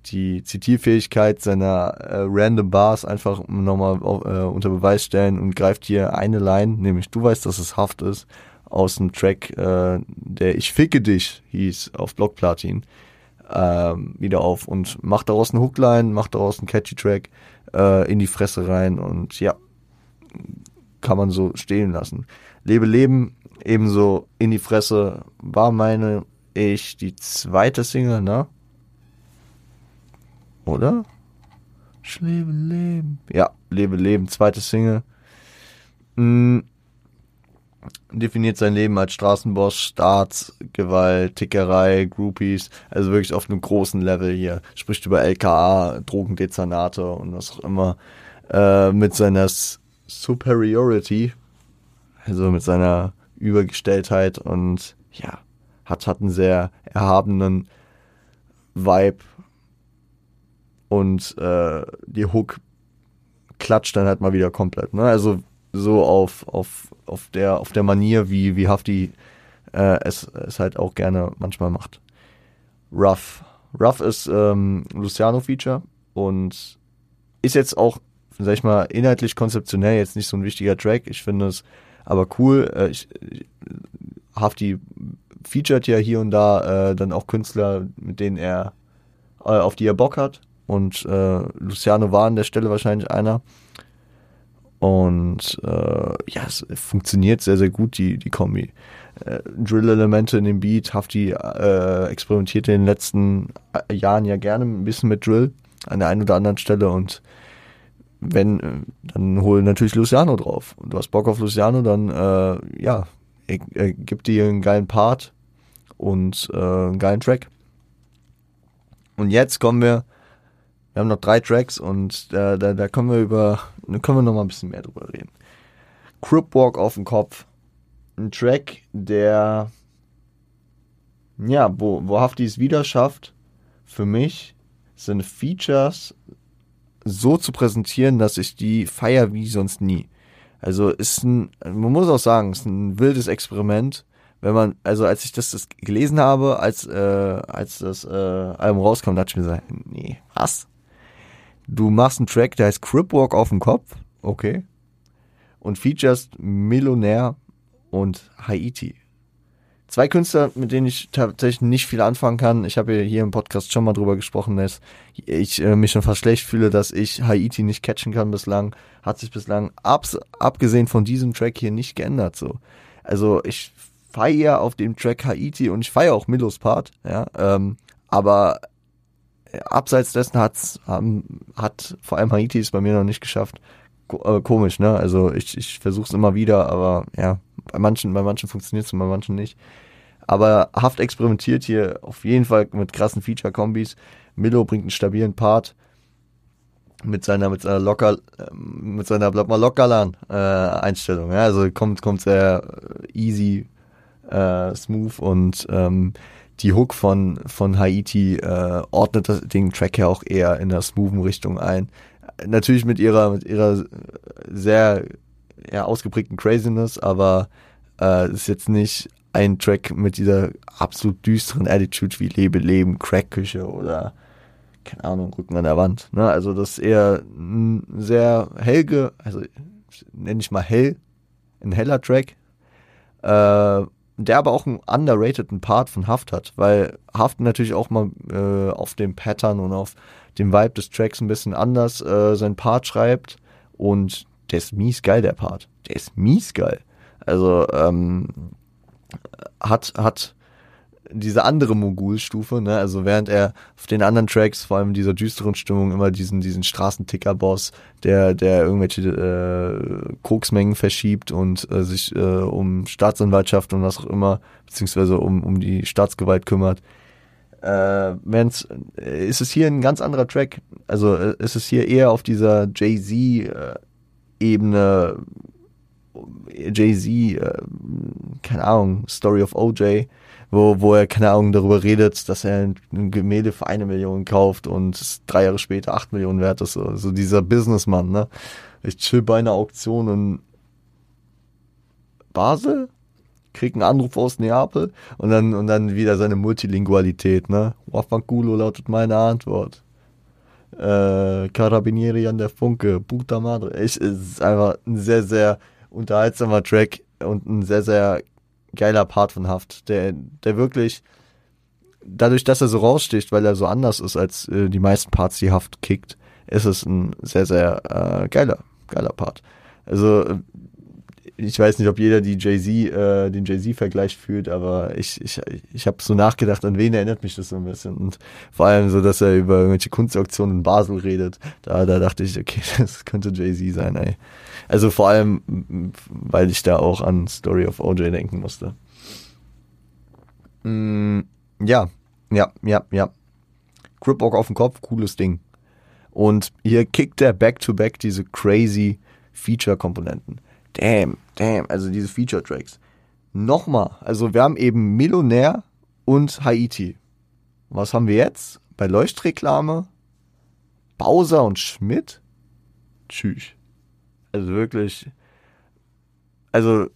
die Zitierfähigkeit seiner äh, Random Bars einfach nochmal äh, unter Beweis stellen und greift hier eine Line, nämlich du weißt, dass es Haft ist, aus dem Track, äh, der Ich ficke dich hieß auf Blockplatin, ähm, wieder auf und macht daraus eine Hookline, macht daraus einen catchy Track äh, in die Fresse rein und ja, kann man so stehen lassen. Lebe Leben, ebenso in die Fresse, war meine ich die zweite Single, ne? Oder? Ich lebe Leben. Ja, lebe Leben, zweite Single. Hm. Definiert sein Leben als Straßenboss, Staats, Gewalt, Tickerei, Groupies, also wirklich auf einem großen Level hier. Spricht über LKA, Drogendezernate und was auch immer. Äh, mit seiner Superiority, also mit seiner Übergestelltheit und ja, hat, hat einen sehr erhabenen Vibe und äh, die Hook klatscht dann halt mal wieder komplett. Ne? Also so auf, auf, auf, der, auf der Manier, wie, wie Hafti äh, es, es halt auch gerne manchmal macht. Rough. Rough ist ähm, Luciano-Feature und ist jetzt auch, sag ich mal, inhaltlich konzeptionell jetzt nicht so ein wichtiger Track. Ich finde es aber cool. Äh, ich, Hafti featured ja hier und da äh, dann auch Künstler, mit denen er, äh, auf die er Bock hat. Und äh, Luciano war an der Stelle wahrscheinlich einer. Und äh, ja, es funktioniert sehr, sehr gut, die, die Kombi. Äh, Drill-Elemente in dem Beat, Hafti äh, experimentierte in den letzten äh, Jahren ja gerne ein bisschen mit Drill an der einen oder anderen Stelle und wenn, äh, dann hol natürlich Luciano drauf. Und du hast Bock auf Luciano, dann äh, ja, er, er gibt dir einen geilen Part und äh, einen geilen Track. Und jetzt kommen wir wir haben noch drei Tracks und äh, da, da können wir über, da können wir noch mal ein bisschen mehr drüber reden. Crip Walk auf dem Kopf. Ein Track, der, ja, wo, wo Hafti es wieder schafft, für mich seine Features so zu präsentieren, dass ich die feier wie sonst nie. Also ist ein, man muss auch sagen, ist ein wildes Experiment. Wenn man, also als ich das, das gelesen habe, als, äh, als das äh, Album rauskam, dachte ich mir so, nee, was? Du machst einen Track, der heißt Cripwalk auf dem Kopf. Okay. und features Millionär und Haiti. Zwei Künstler, mit denen ich tatsächlich nicht viel anfangen kann. Ich habe hier im Podcast schon mal drüber gesprochen, dass ich äh, mich schon fast schlecht fühle, dass ich Haiti nicht catchen kann bislang. Hat sich bislang abs abgesehen von diesem Track hier nicht geändert. So, also ich feiere auf dem Track Haiti und ich feiere auch Milos Part. Ja, ähm, aber abseits dessen hat's, ähm, hat vor allem Haiti es bei mir noch nicht geschafft. Äh, komisch, ne? Also ich, ich versuche es immer wieder, aber ja, bei manchen, bei manchen funktioniert es und bei manchen nicht. Aber Haft experimentiert hier auf jeden Fall mit krassen Feature-Kombis. Milo bringt einen stabilen Part mit seiner mit seiner locker ähm, mit seiner bleib mal lockerlan äh, Einstellung. Ja, also kommt kommt sehr easy, äh, smooth und ähm, die Hook von von Haiti äh, ordnet das, den Track ja auch eher in der smoothen Richtung ein. Natürlich mit ihrer mit ihrer sehr ja, ausgeprägten Craziness, aber äh, ist jetzt nicht ein Track mit dieser absolut düsteren Attitude wie Lebe, Leben, Crackküche oder keine Ahnung, Rücken an der Wand. Ne? Also das ist eher ein sehr hellge, also nenne ich mal hell, ein heller Track, äh, der aber auch einen underrateden Part von Haft hat, weil Haft natürlich auch mal äh, auf dem Pattern und auf dem Vibe des Tracks ein bisschen anders äh, sein Part schreibt und der ist mies geil, der Part. Der ist mies geil. Also ähm, hat, hat diese andere Mogulstufe, ne? Also während er auf den anderen Tracks, vor allem dieser düsteren Stimmung, immer diesen, diesen Straßenticker-Boss, der, der irgendwelche äh, Koksmengen verschiebt und äh, sich äh, um Staatsanwaltschaft und was auch immer, beziehungsweise um, um die Staatsgewalt kümmert, äh, wenn's, äh, ist es hier ein ganz anderer Track. Also äh, ist es hier eher auf dieser Jay-Z-Ebene, Jay-Z, äh, keine Ahnung, Story of OJ, wo, wo er, keine Ahnung, darüber redet, dass er ein Gemälde für eine Million kauft und drei Jahre später acht Millionen wert ist. So, so dieser Businessmann, ne? Ich chill bei einer Auktion in Basel, krieg einen Anruf aus Neapel und dann, und dann wieder seine Multilingualität, ne? Wafankulo lautet meine Antwort. Äh, Carabinieri an der Funke, puta madre. Es ist einfach ein sehr, sehr unterhaltsamer Track und ein sehr, sehr geiler Part von Haft, der, der wirklich dadurch, dass er so raussticht, weil er so anders ist als äh, die meisten Parts, die Haft kickt, ist es ein sehr, sehr äh, geiler, geiler Part. Also ich weiß nicht, ob jeder die Jay-Z, äh, den Jay-Z-Vergleich fühlt, aber ich, ich, ich habe so nachgedacht, an wen erinnert mich das so ein bisschen. Und vor allem so, dass er über irgendwelche Kunstauktionen in Basel redet. Da, da dachte ich, okay, das könnte Jay-Z sein, ey. Also vor allem, weil ich da auch an Story of OJ denken musste. Mm, ja, ja, ja, ja. Gripbock auf dem Kopf, cooles Ding. Und hier kickt er back-to-back -back diese crazy Feature-Komponenten damn, damn, also diese Feature-Tracks. Nochmal, also wir haben eben Millionär und Haiti. Was haben wir jetzt? Bei Leuchtreklame? Bowser und Schmidt? Tschüss. Also wirklich. Also,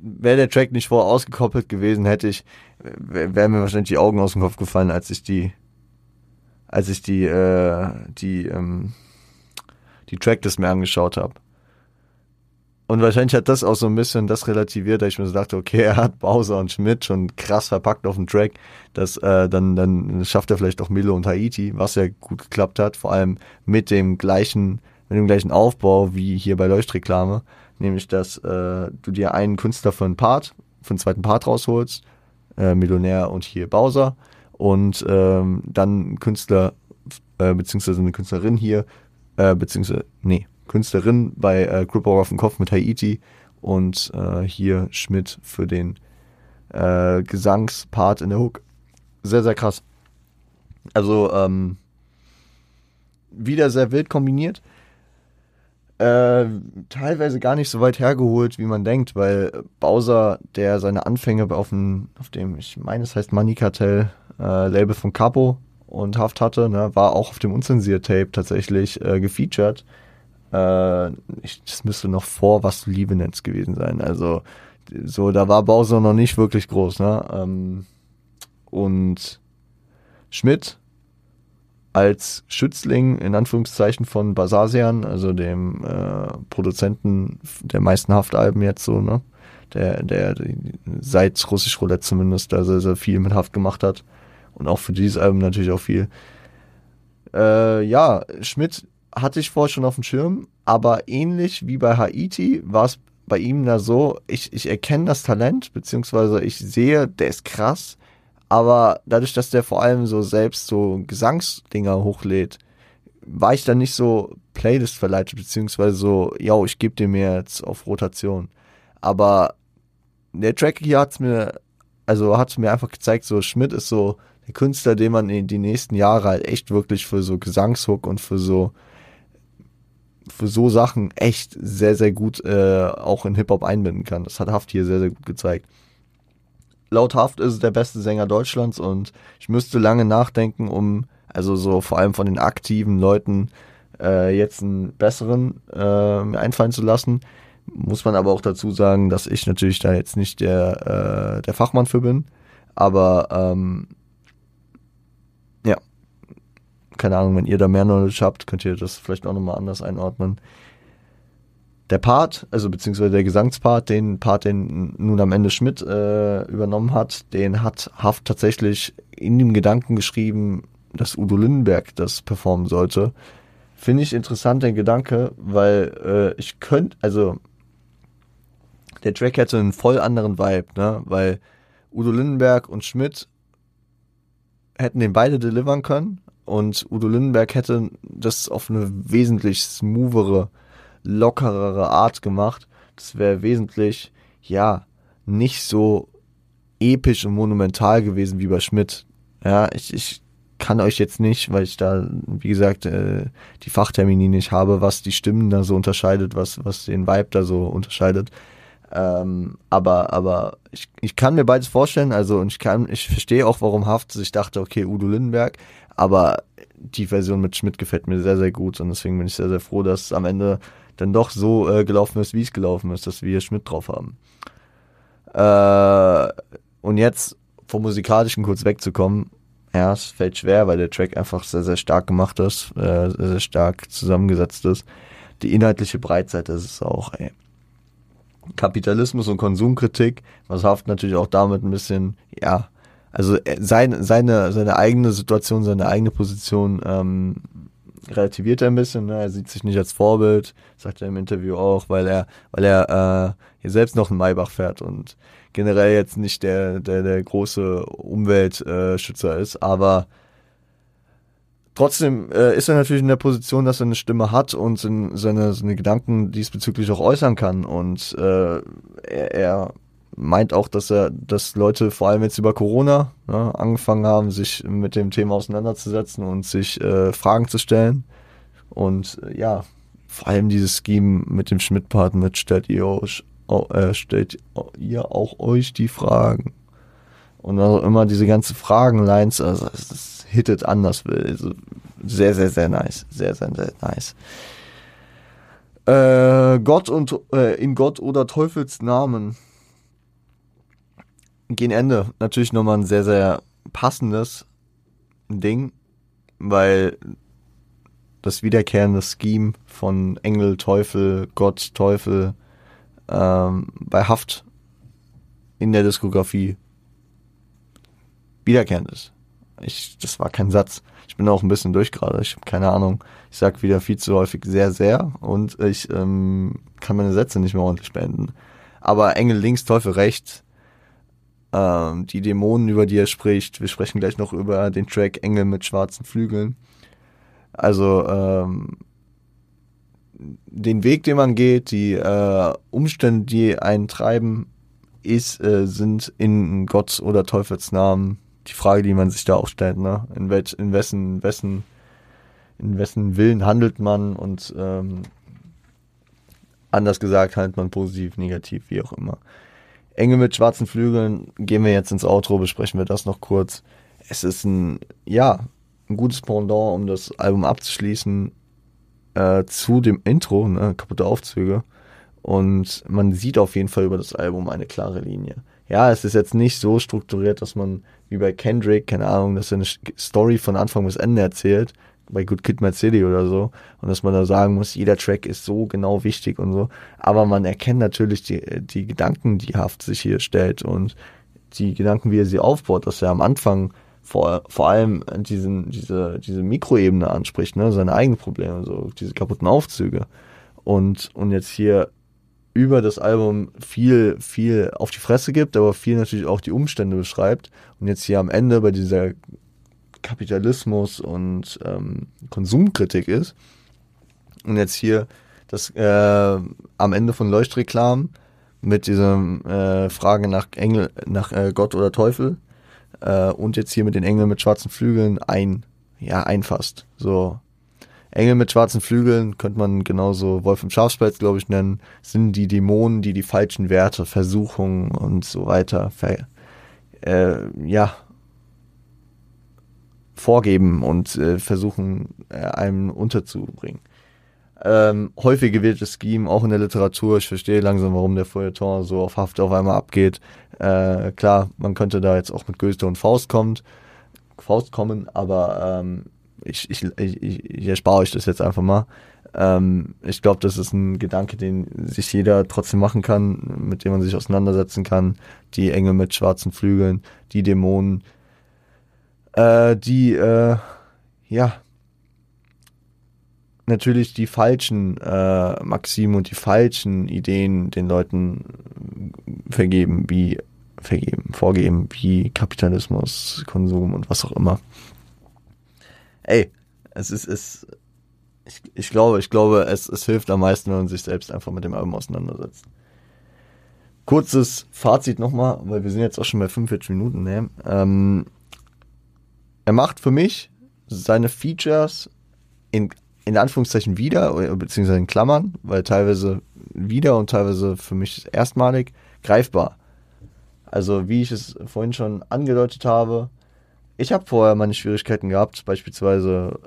wäre der Track nicht vorher ausgekoppelt gewesen, hätte ich, wären mir wahrscheinlich die Augen aus dem Kopf gefallen, als ich die, als ich die, äh, die, ähm, die Tracklist mir angeschaut habe. Und wahrscheinlich hat das auch so ein bisschen das relativiert, dass ich mir so dachte, okay, er hat Bowser und Schmidt schon krass verpackt auf dem Track, dass äh, dann, dann schafft er vielleicht auch Milo und Haiti, was ja gut geklappt hat, vor allem mit dem gleichen, mit dem gleichen Aufbau wie hier bei Leuchtreklame, nämlich dass äh, du dir einen Künstler für einen Part, für einen zweiten Part rausholst, äh, Millionär und hier Bowser und ähm, dann Künstler, äh, beziehungsweise eine Künstlerin hier, äh, beziehungsweise, nee, Künstlerin bei äh, Gripper auf dem Kopf mit Haiti und äh, hier Schmidt für den äh, Gesangspart in der Hook. Sehr, sehr krass. Also, ähm, wieder sehr wild kombiniert. Äh, teilweise gar nicht so weit hergeholt, wie man denkt, weil Bowser, der seine Anfänge auf dem, auf dem ich meine, es heißt Money Cartel, äh, Label von Capo und Haft hatte, ne, war auch auf dem Unzensiert-Tape tatsächlich äh, gefeatured. Äh, ich, das müsste noch vor was du Liebe nennst gewesen sein. Also so, da war Bowser noch nicht wirklich groß, ne? Ähm, und Schmidt als Schützling in Anführungszeichen von Basasian, also dem äh, Produzenten der meisten Haftalben jetzt so, ne? Der, der, seit Russisch Roulette zumindest da sehr, sehr viel mit Haft gemacht hat. Und auch für dieses Album natürlich auch viel. Äh, ja, Schmidt hatte ich vorher schon auf dem Schirm, aber ähnlich wie bei Haiti war es bei ihm da so, ich, ich erkenne das Talent, beziehungsweise ich sehe, der ist krass, aber dadurch, dass der vor allem so selbst so Gesangsdinger hochlädt, war ich dann nicht so Playlist verleitet, beziehungsweise so, yo, ich gebe mir jetzt auf Rotation. Aber der Track hier hat's mir, also hat's mir einfach gezeigt, so Schmidt ist so der Künstler, den man in die nächsten Jahre halt echt wirklich für so Gesangshook und für so für so Sachen echt sehr, sehr gut äh, auch in Hip-Hop einbinden kann. Das hat Haft hier sehr, sehr gut gezeigt laut Haft ist es der beste Sänger Deutschlands und ich müsste lange nachdenken, um, also so vor allem von den aktiven Leuten, äh, jetzt einen besseren äh, mir einfallen zu lassen. Muss man aber auch dazu sagen, dass ich natürlich da jetzt nicht der, äh, der Fachmann für bin. Aber ähm, ja, keine Ahnung, wenn ihr da mehr Knowledge habt, könnt ihr das vielleicht auch nochmal anders einordnen der Part, also beziehungsweise der Gesangspart, den Part, den nun am Ende Schmidt äh, übernommen hat, den hat Haft tatsächlich in dem Gedanken geschrieben, dass Udo Lindenberg das performen sollte. Finde ich interessant, den Gedanke, weil äh, ich könnte, also der Track hätte einen voll anderen Vibe, ne? Weil Udo Lindenberg und Schmidt hätten den beide delivern können und Udo Lindenberg hätte das auf eine wesentlich smoothere lockerere Art gemacht. Das wäre wesentlich, ja, nicht so episch und monumental gewesen wie bei Schmidt. Ja, ich, ich kann euch jetzt nicht, weil ich da, wie gesagt, äh, die Fachtermini nicht habe, was die Stimmen da so unterscheidet, was, was den Vibe da so unterscheidet. Ähm, aber, aber ich, ich kann mir beides vorstellen, also und ich kann, ich verstehe auch, warum Haft sich dachte, okay, Udo Lindenberg, aber die Version mit Schmidt gefällt mir sehr, sehr gut und deswegen bin ich sehr, sehr froh, dass am Ende dann doch so äh, gelaufen ist, wie es gelaufen ist, dass wir Schmidt drauf haben. Äh, und jetzt vom Musikalischen kurz wegzukommen, ja, es fällt schwer, weil der Track einfach sehr, sehr stark gemacht ist, äh, sehr, sehr stark zusammengesetzt ist. Die inhaltliche Breitseite ist es auch, ey. Kapitalismus und Konsumkritik, was Haft natürlich auch damit ein bisschen, ja, also äh, sein, seine, seine eigene Situation, seine eigene Position ähm, relativiert er ein bisschen, ne? er sieht sich nicht als Vorbild, sagt er im Interview auch, weil er, weil er äh, hier selbst noch einen Maybach fährt und generell jetzt nicht der, der, der große Umweltschützer äh, ist, aber trotzdem äh, ist er natürlich in der Position, dass er eine Stimme hat und seine, seine Gedanken diesbezüglich auch äußern kann und äh, er, er meint auch, dass er, dass Leute vor allem jetzt über Corona ne, angefangen haben, sich mit dem Thema auseinanderzusetzen und sich äh, Fragen zu stellen. Und äh, ja, vor allem dieses Scheme mit dem Schmidt-Part mit stellt ihr euch, äh, stellt ihr auch euch die Fragen. Und also immer diese ganze Fragenlines, also das hittet anders. Also sehr, sehr, sehr nice. Sehr, sehr, sehr nice. Äh, Gott und äh, in Gott oder Teufels Namen gegen Ende natürlich nochmal ein sehr, sehr passendes Ding, weil das wiederkehrende Scheme von Engel, Teufel, Gott, Teufel ähm, bei Haft in der Diskografie wiederkehrend ist. Ich, das war kein Satz. Ich bin auch ein bisschen durch gerade. Ich habe keine Ahnung. Ich sag wieder viel zu häufig sehr, sehr und ich ähm, kann meine Sätze nicht mehr ordentlich beenden. Aber Engel links, Teufel rechts ähm, die Dämonen, über die er spricht. Wir sprechen gleich noch über den Track Engel mit schwarzen Flügeln. Also ähm, den Weg, den man geht, die äh, Umstände, die einen treiben, ist, äh, sind in Gott oder Teufels Namen die Frage, die man sich da auch stellt, ne? In, welch, in wessen, wessen, in wessen Willen handelt man und ähm, anders gesagt handelt man positiv, negativ, wie auch immer. Engel mit schwarzen Flügeln, gehen wir jetzt ins Outro, besprechen wir das noch kurz. Es ist ein, ja, ein gutes Pendant, um das Album abzuschließen, äh, zu dem Intro, ne, kaputte Aufzüge. Und man sieht auf jeden Fall über das Album eine klare Linie. ja, es ist jetzt nicht so strukturiert, dass man wie bei Kendrick, keine Ahnung, dass er eine Story von Anfang bis Ende erzählt, bei Good Kid Mad City oder so, und dass man da sagen muss, jeder Track ist so genau wichtig und so. Aber man erkennt natürlich die, die Gedanken, die Haft sich hier stellt und die Gedanken, wie er sie aufbaut, dass er am Anfang vor, vor allem diesen, diese, diese Mikroebene anspricht, ne, seine eigenen Probleme, so diese kaputten Aufzüge. Und, und jetzt hier über das Album viel, viel auf die Fresse gibt, aber viel natürlich auch die Umstände beschreibt. Und jetzt hier am Ende bei dieser Kapitalismus und ähm, Konsumkritik ist. Und jetzt hier das äh, am Ende von Leuchtreklam mit dieser äh, Frage nach Engel, nach äh, Gott oder Teufel äh, und jetzt hier mit den Engeln mit schwarzen Flügeln ein, ja, einfasst. So Engel mit schwarzen Flügeln könnte man genauso Wolf im Schafspelz, glaube ich, nennen, sind die Dämonen, die die falschen Werte, Versuchungen und so weiter ver, äh, ja, vorgeben und äh, versuchen, äh, einem unterzubringen. Ähm, häufig gewähltes Scheme, auch in der Literatur. Ich verstehe langsam, warum der Feuilleton so auf Haft auf einmal abgeht. Äh, klar, man könnte da jetzt auch mit Goethe und Faust kommt, Faust kommen, aber ähm, ich, ich, ich, ich erspare euch das jetzt einfach mal. Ähm, ich glaube, das ist ein Gedanke, den sich jeder trotzdem machen kann, mit dem man sich auseinandersetzen kann. Die Engel mit schwarzen Flügeln, die Dämonen, äh, die, äh, ja, natürlich die falschen äh, Maximen und die falschen Ideen den Leuten vergeben, wie vergeben, vorgeben, wie Kapitalismus, Konsum und was auch immer ey, es ist, es, ich, ich glaube, ich glaube, es, es hilft am meisten, wenn man sich selbst einfach mit dem Album auseinandersetzt. Kurzes Fazit nochmal, weil wir sind jetzt auch schon bei 45 Minuten. Ne? Ähm, er macht für mich seine Features in, in Anführungszeichen wieder, beziehungsweise in Klammern, weil teilweise wieder und teilweise für mich erstmalig greifbar. Also wie ich es vorhin schon angedeutet habe, ich habe vorher meine Schwierigkeiten gehabt, beispielsweise.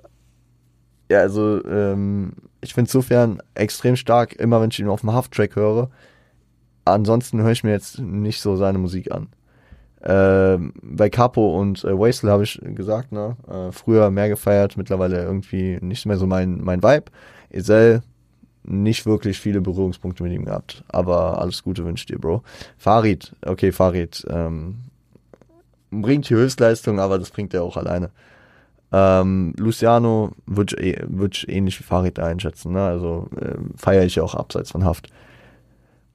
Ja, also ähm, ich finde insofern extrem stark, immer wenn ich ihn auf dem Half-Track höre. Ansonsten höre ich mir jetzt nicht so seine Musik an. Äh, bei Capo und äh, Wastel habe ich gesagt, ne? Äh, früher mehr gefeiert, mittlerweile irgendwie nicht mehr so mein, mein Vibe. Esel, nicht wirklich viele Berührungspunkte mit ihm gehabt. Aber alles Gute wünsche dir, Bro. Farid, okay, Farid, ähm, bringt die Höchstleistung, aber das bringt er auch alleine. Ähm, Luciano würde ich, eh, würd ich ähnlich wie Farid einschätzen, ne? also äh, feiere ich auch abseits von Haft.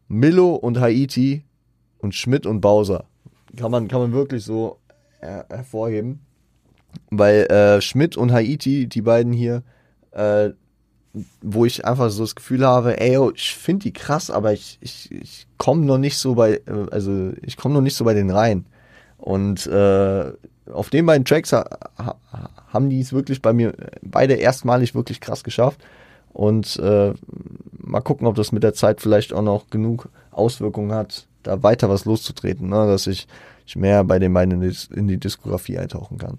Milo und Haiti und Schmidt und Bowser kann man, kann man wirklich so her hervorheben, weil äh, Schmidt und Haiti, die beiden hier, äh, wo ich einfach so das Gefühl habe, ey, yo, ich finde die krass, aber ich, ich, ich komme noch nicht so bei, äh, also ich komme noch nicht so bei den rein. Und äh, auf den beiden Tracks ha haben die es wirklich bei mir beide erstmalig wirklich krass geschafft. Und äh, mal gucken, ob das mit der Zeit vielleicht auch noch genug Auswirkungen hat, da weiter was loszutreten, ne? dass ich, ich mehr bei den beiden in die, Diskografie eintauchen kann.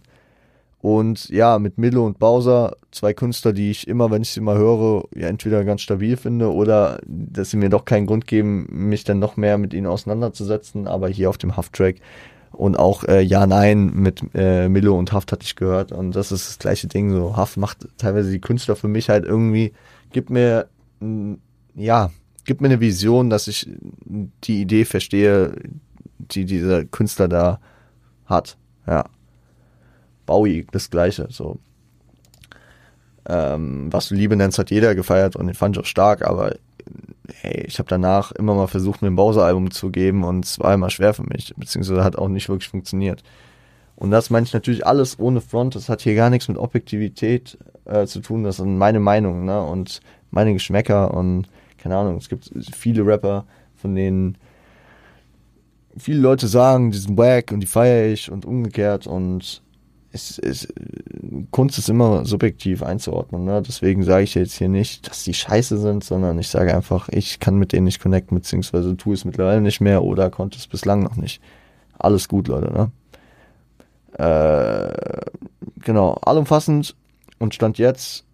Und ja, mit Milo und Bowser, zwei Künstler, die ich immer, wenn ich sie mal höre, ja, entweder ganz stabil finde oder dass sie mir doch keinen Grund geben, mich dann noch mehr mit ihnen auseinanderzusetzen. Aber hier auf dem Haft-Track und auch äh, Ja, Nein mit äh, Milo und Haft hatte ich gehört. Und das ist das gleiche Ding. So, Haft macht teilweise die Künstler für mich halt irgendwie, gibt mir, ja, gibt mir eine Vision, dass ich die Idee verstehe, die dieser Künstler da hat. Ja. Bowie, das gleiche. So. Ähm, was du Liebe nennst, hat jeder gefeiert und den fand ich auch stark, aber hey, ich habe danach immer mal versucht, mir ein Bowser-Album zu geben und es war immer schwer für mich, beziehungsweise hat auch nicht wirklich funktioniert. Und das meine ich natürlich alles ohne Front. Das hat hier gar nichts mit Objektivität äh, zu tun. Das sind meine Meinungen ne? und meine Geschmäcker und keine Ahnung. Es gibt viele Rapper, von denen viele Leute sagen, die sind wack und die feiere ich und umgekehrt und es, es, Kunst ist immer subjektiv einzuordnen. Ne? Deswegen sage ich jetzt hier nicht, dass die scheiße sind, sondern ich sage einfach, ich kann mit denen nicht connecten, beziehungsweise tue es mittlerweile nicht mehr oder konnte es bislang noch nicht. Alles gut, Leute. Ne? Äh, genau, allumfassend und Stand jetzt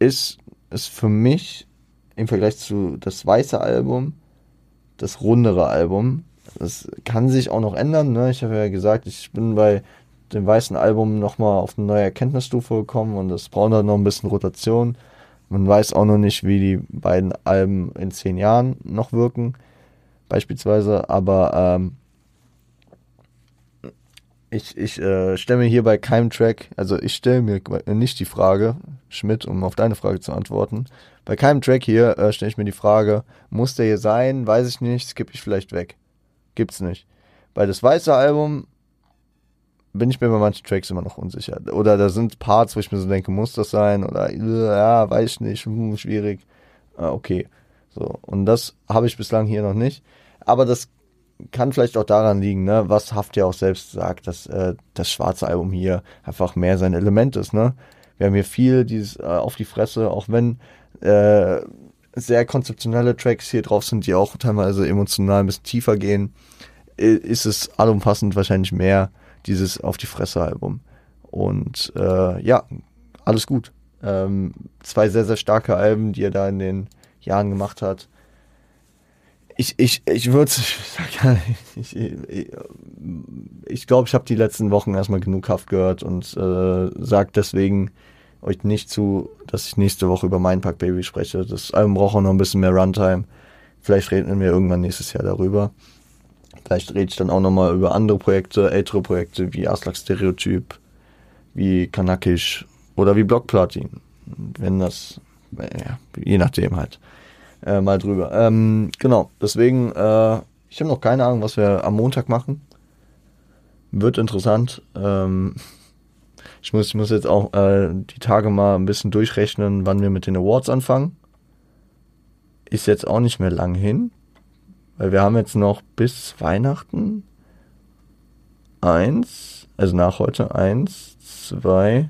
ist es für mich im Vergleich zu das weiße Album das rundere Album Das kann sich auch noch ändern. Ne? Ich habe ja gesagt, ich bin bei dem weißen Album nochmal auf eine neue Erkenntnisstufe gekommen und es braucht halt noch ein bisschen Rotation. Man weiß auch noch nicht, wie die beiden Alben in zehn Jahren noch wirken, beispielsweise. Aber ähm, ich, ich äh, stelle mir hier bei keinem Track, also ich stelle mir nicht die Frage, Schmidt, um auf deine Frage zu antworten. Bei keinem Track hier äh, stelle ich mir die Frage, muss der hier sein? Weiß ich nicht, skippe ich vielleicht weg. Gibt's nicht. Bei das weiße Album bin ich mir bei manchen Tracks immer noch unsicher. Oder da sind Parts, wo ich mir so denke, muss das sein? Oder ja, weiß ich nicht, hm, schwierig. Ah, okay. So, und das habe ich bislang hier noch nicht. Aber das kann vielleicht auch daran liegen, ne, was Haft ja auch selbst sagt, dass äh, das schwarze Album hier einfach mehr sein Element ist. Ne? Wir haben hier viel dieses äh, auf die Fresse, auch wenn äh, sehr konzeptionelle Tracks hier drauf sind, die auch teilweise emotional ein bisschen tiefer gehen, ist es allumfassend wahrscheinlich mehr dieses Auf die Fresse Album. Und äh, ja, alles gut. Ähm, zwei sehr, sehr starke Alben, die er da in den Jahren gemacht hat. Ich, ich, ich würde, ich, ich, ich glaube, ich habe die letzten Wochen erstmal genug Haft gehört und äh, sage deswegen euch nicht zu, dass ich nächste Woche über mein Pack Baby spreche. Das Album braucht auch noch ein bisschen mehr Runtime. Vielleicht reden wir irgendwann nächstes Jahr darüber. Vielleicht rede ich dann auch nochmal über andere Projekte, ältere Projekte wie Aslak Stereotyp, wie Kanakisch oder wie Blockplatin. Wenn das, ja, je nachdem halt, äh, mal drüber. Ähm, genau, deswegen, äh, ich habe noch keine Ahnung, was wir am Montag machen. Wird interessant. Ähm, ich, muss, ich muss jetzt auch äh, die Tage mal ein bisschen durchrechnen, wann wir mit den Awards anfangen. Ist jetzt auch nicht mehr lang hin. Weil wir haben jetzt noch bis Weihnachten eins, also nach heute eins, zwei,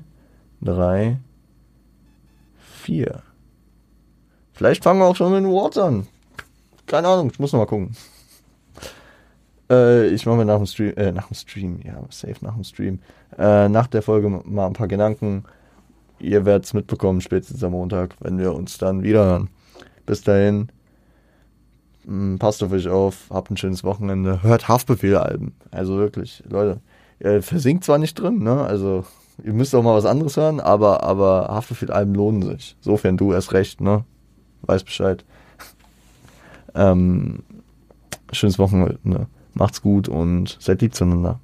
drei, vier. Vielleicht fangen wir auch schon mit den Awards an. Keine Ahnung, ich muss noch mal gucken. Äh, ich mache mir nach dem Stream, äh, nach dem Stream, ja, safe nach dem Stream, äh, nach der Folge mal ein paar Gedanken. Ihr werdet es mitbekommen, spätestens am Montag, wenn wir uns dann wieder hören. Bis dahin, Mm, passt auf euch auf, habt ein schönes Wochenende, hört Haftbefehl-Alben. Also wirklich, Leute, ihr versinkt zwar nicht drin, ne? Also ihr müsst auch mal was anderes hören, aber, aber Haftbefehl-Alben lohnen sich. Sofern du erst recht, ne? Weiß Bescheid. ähm, schönes Wochenende. Macht's gut und seid lieb zueinander.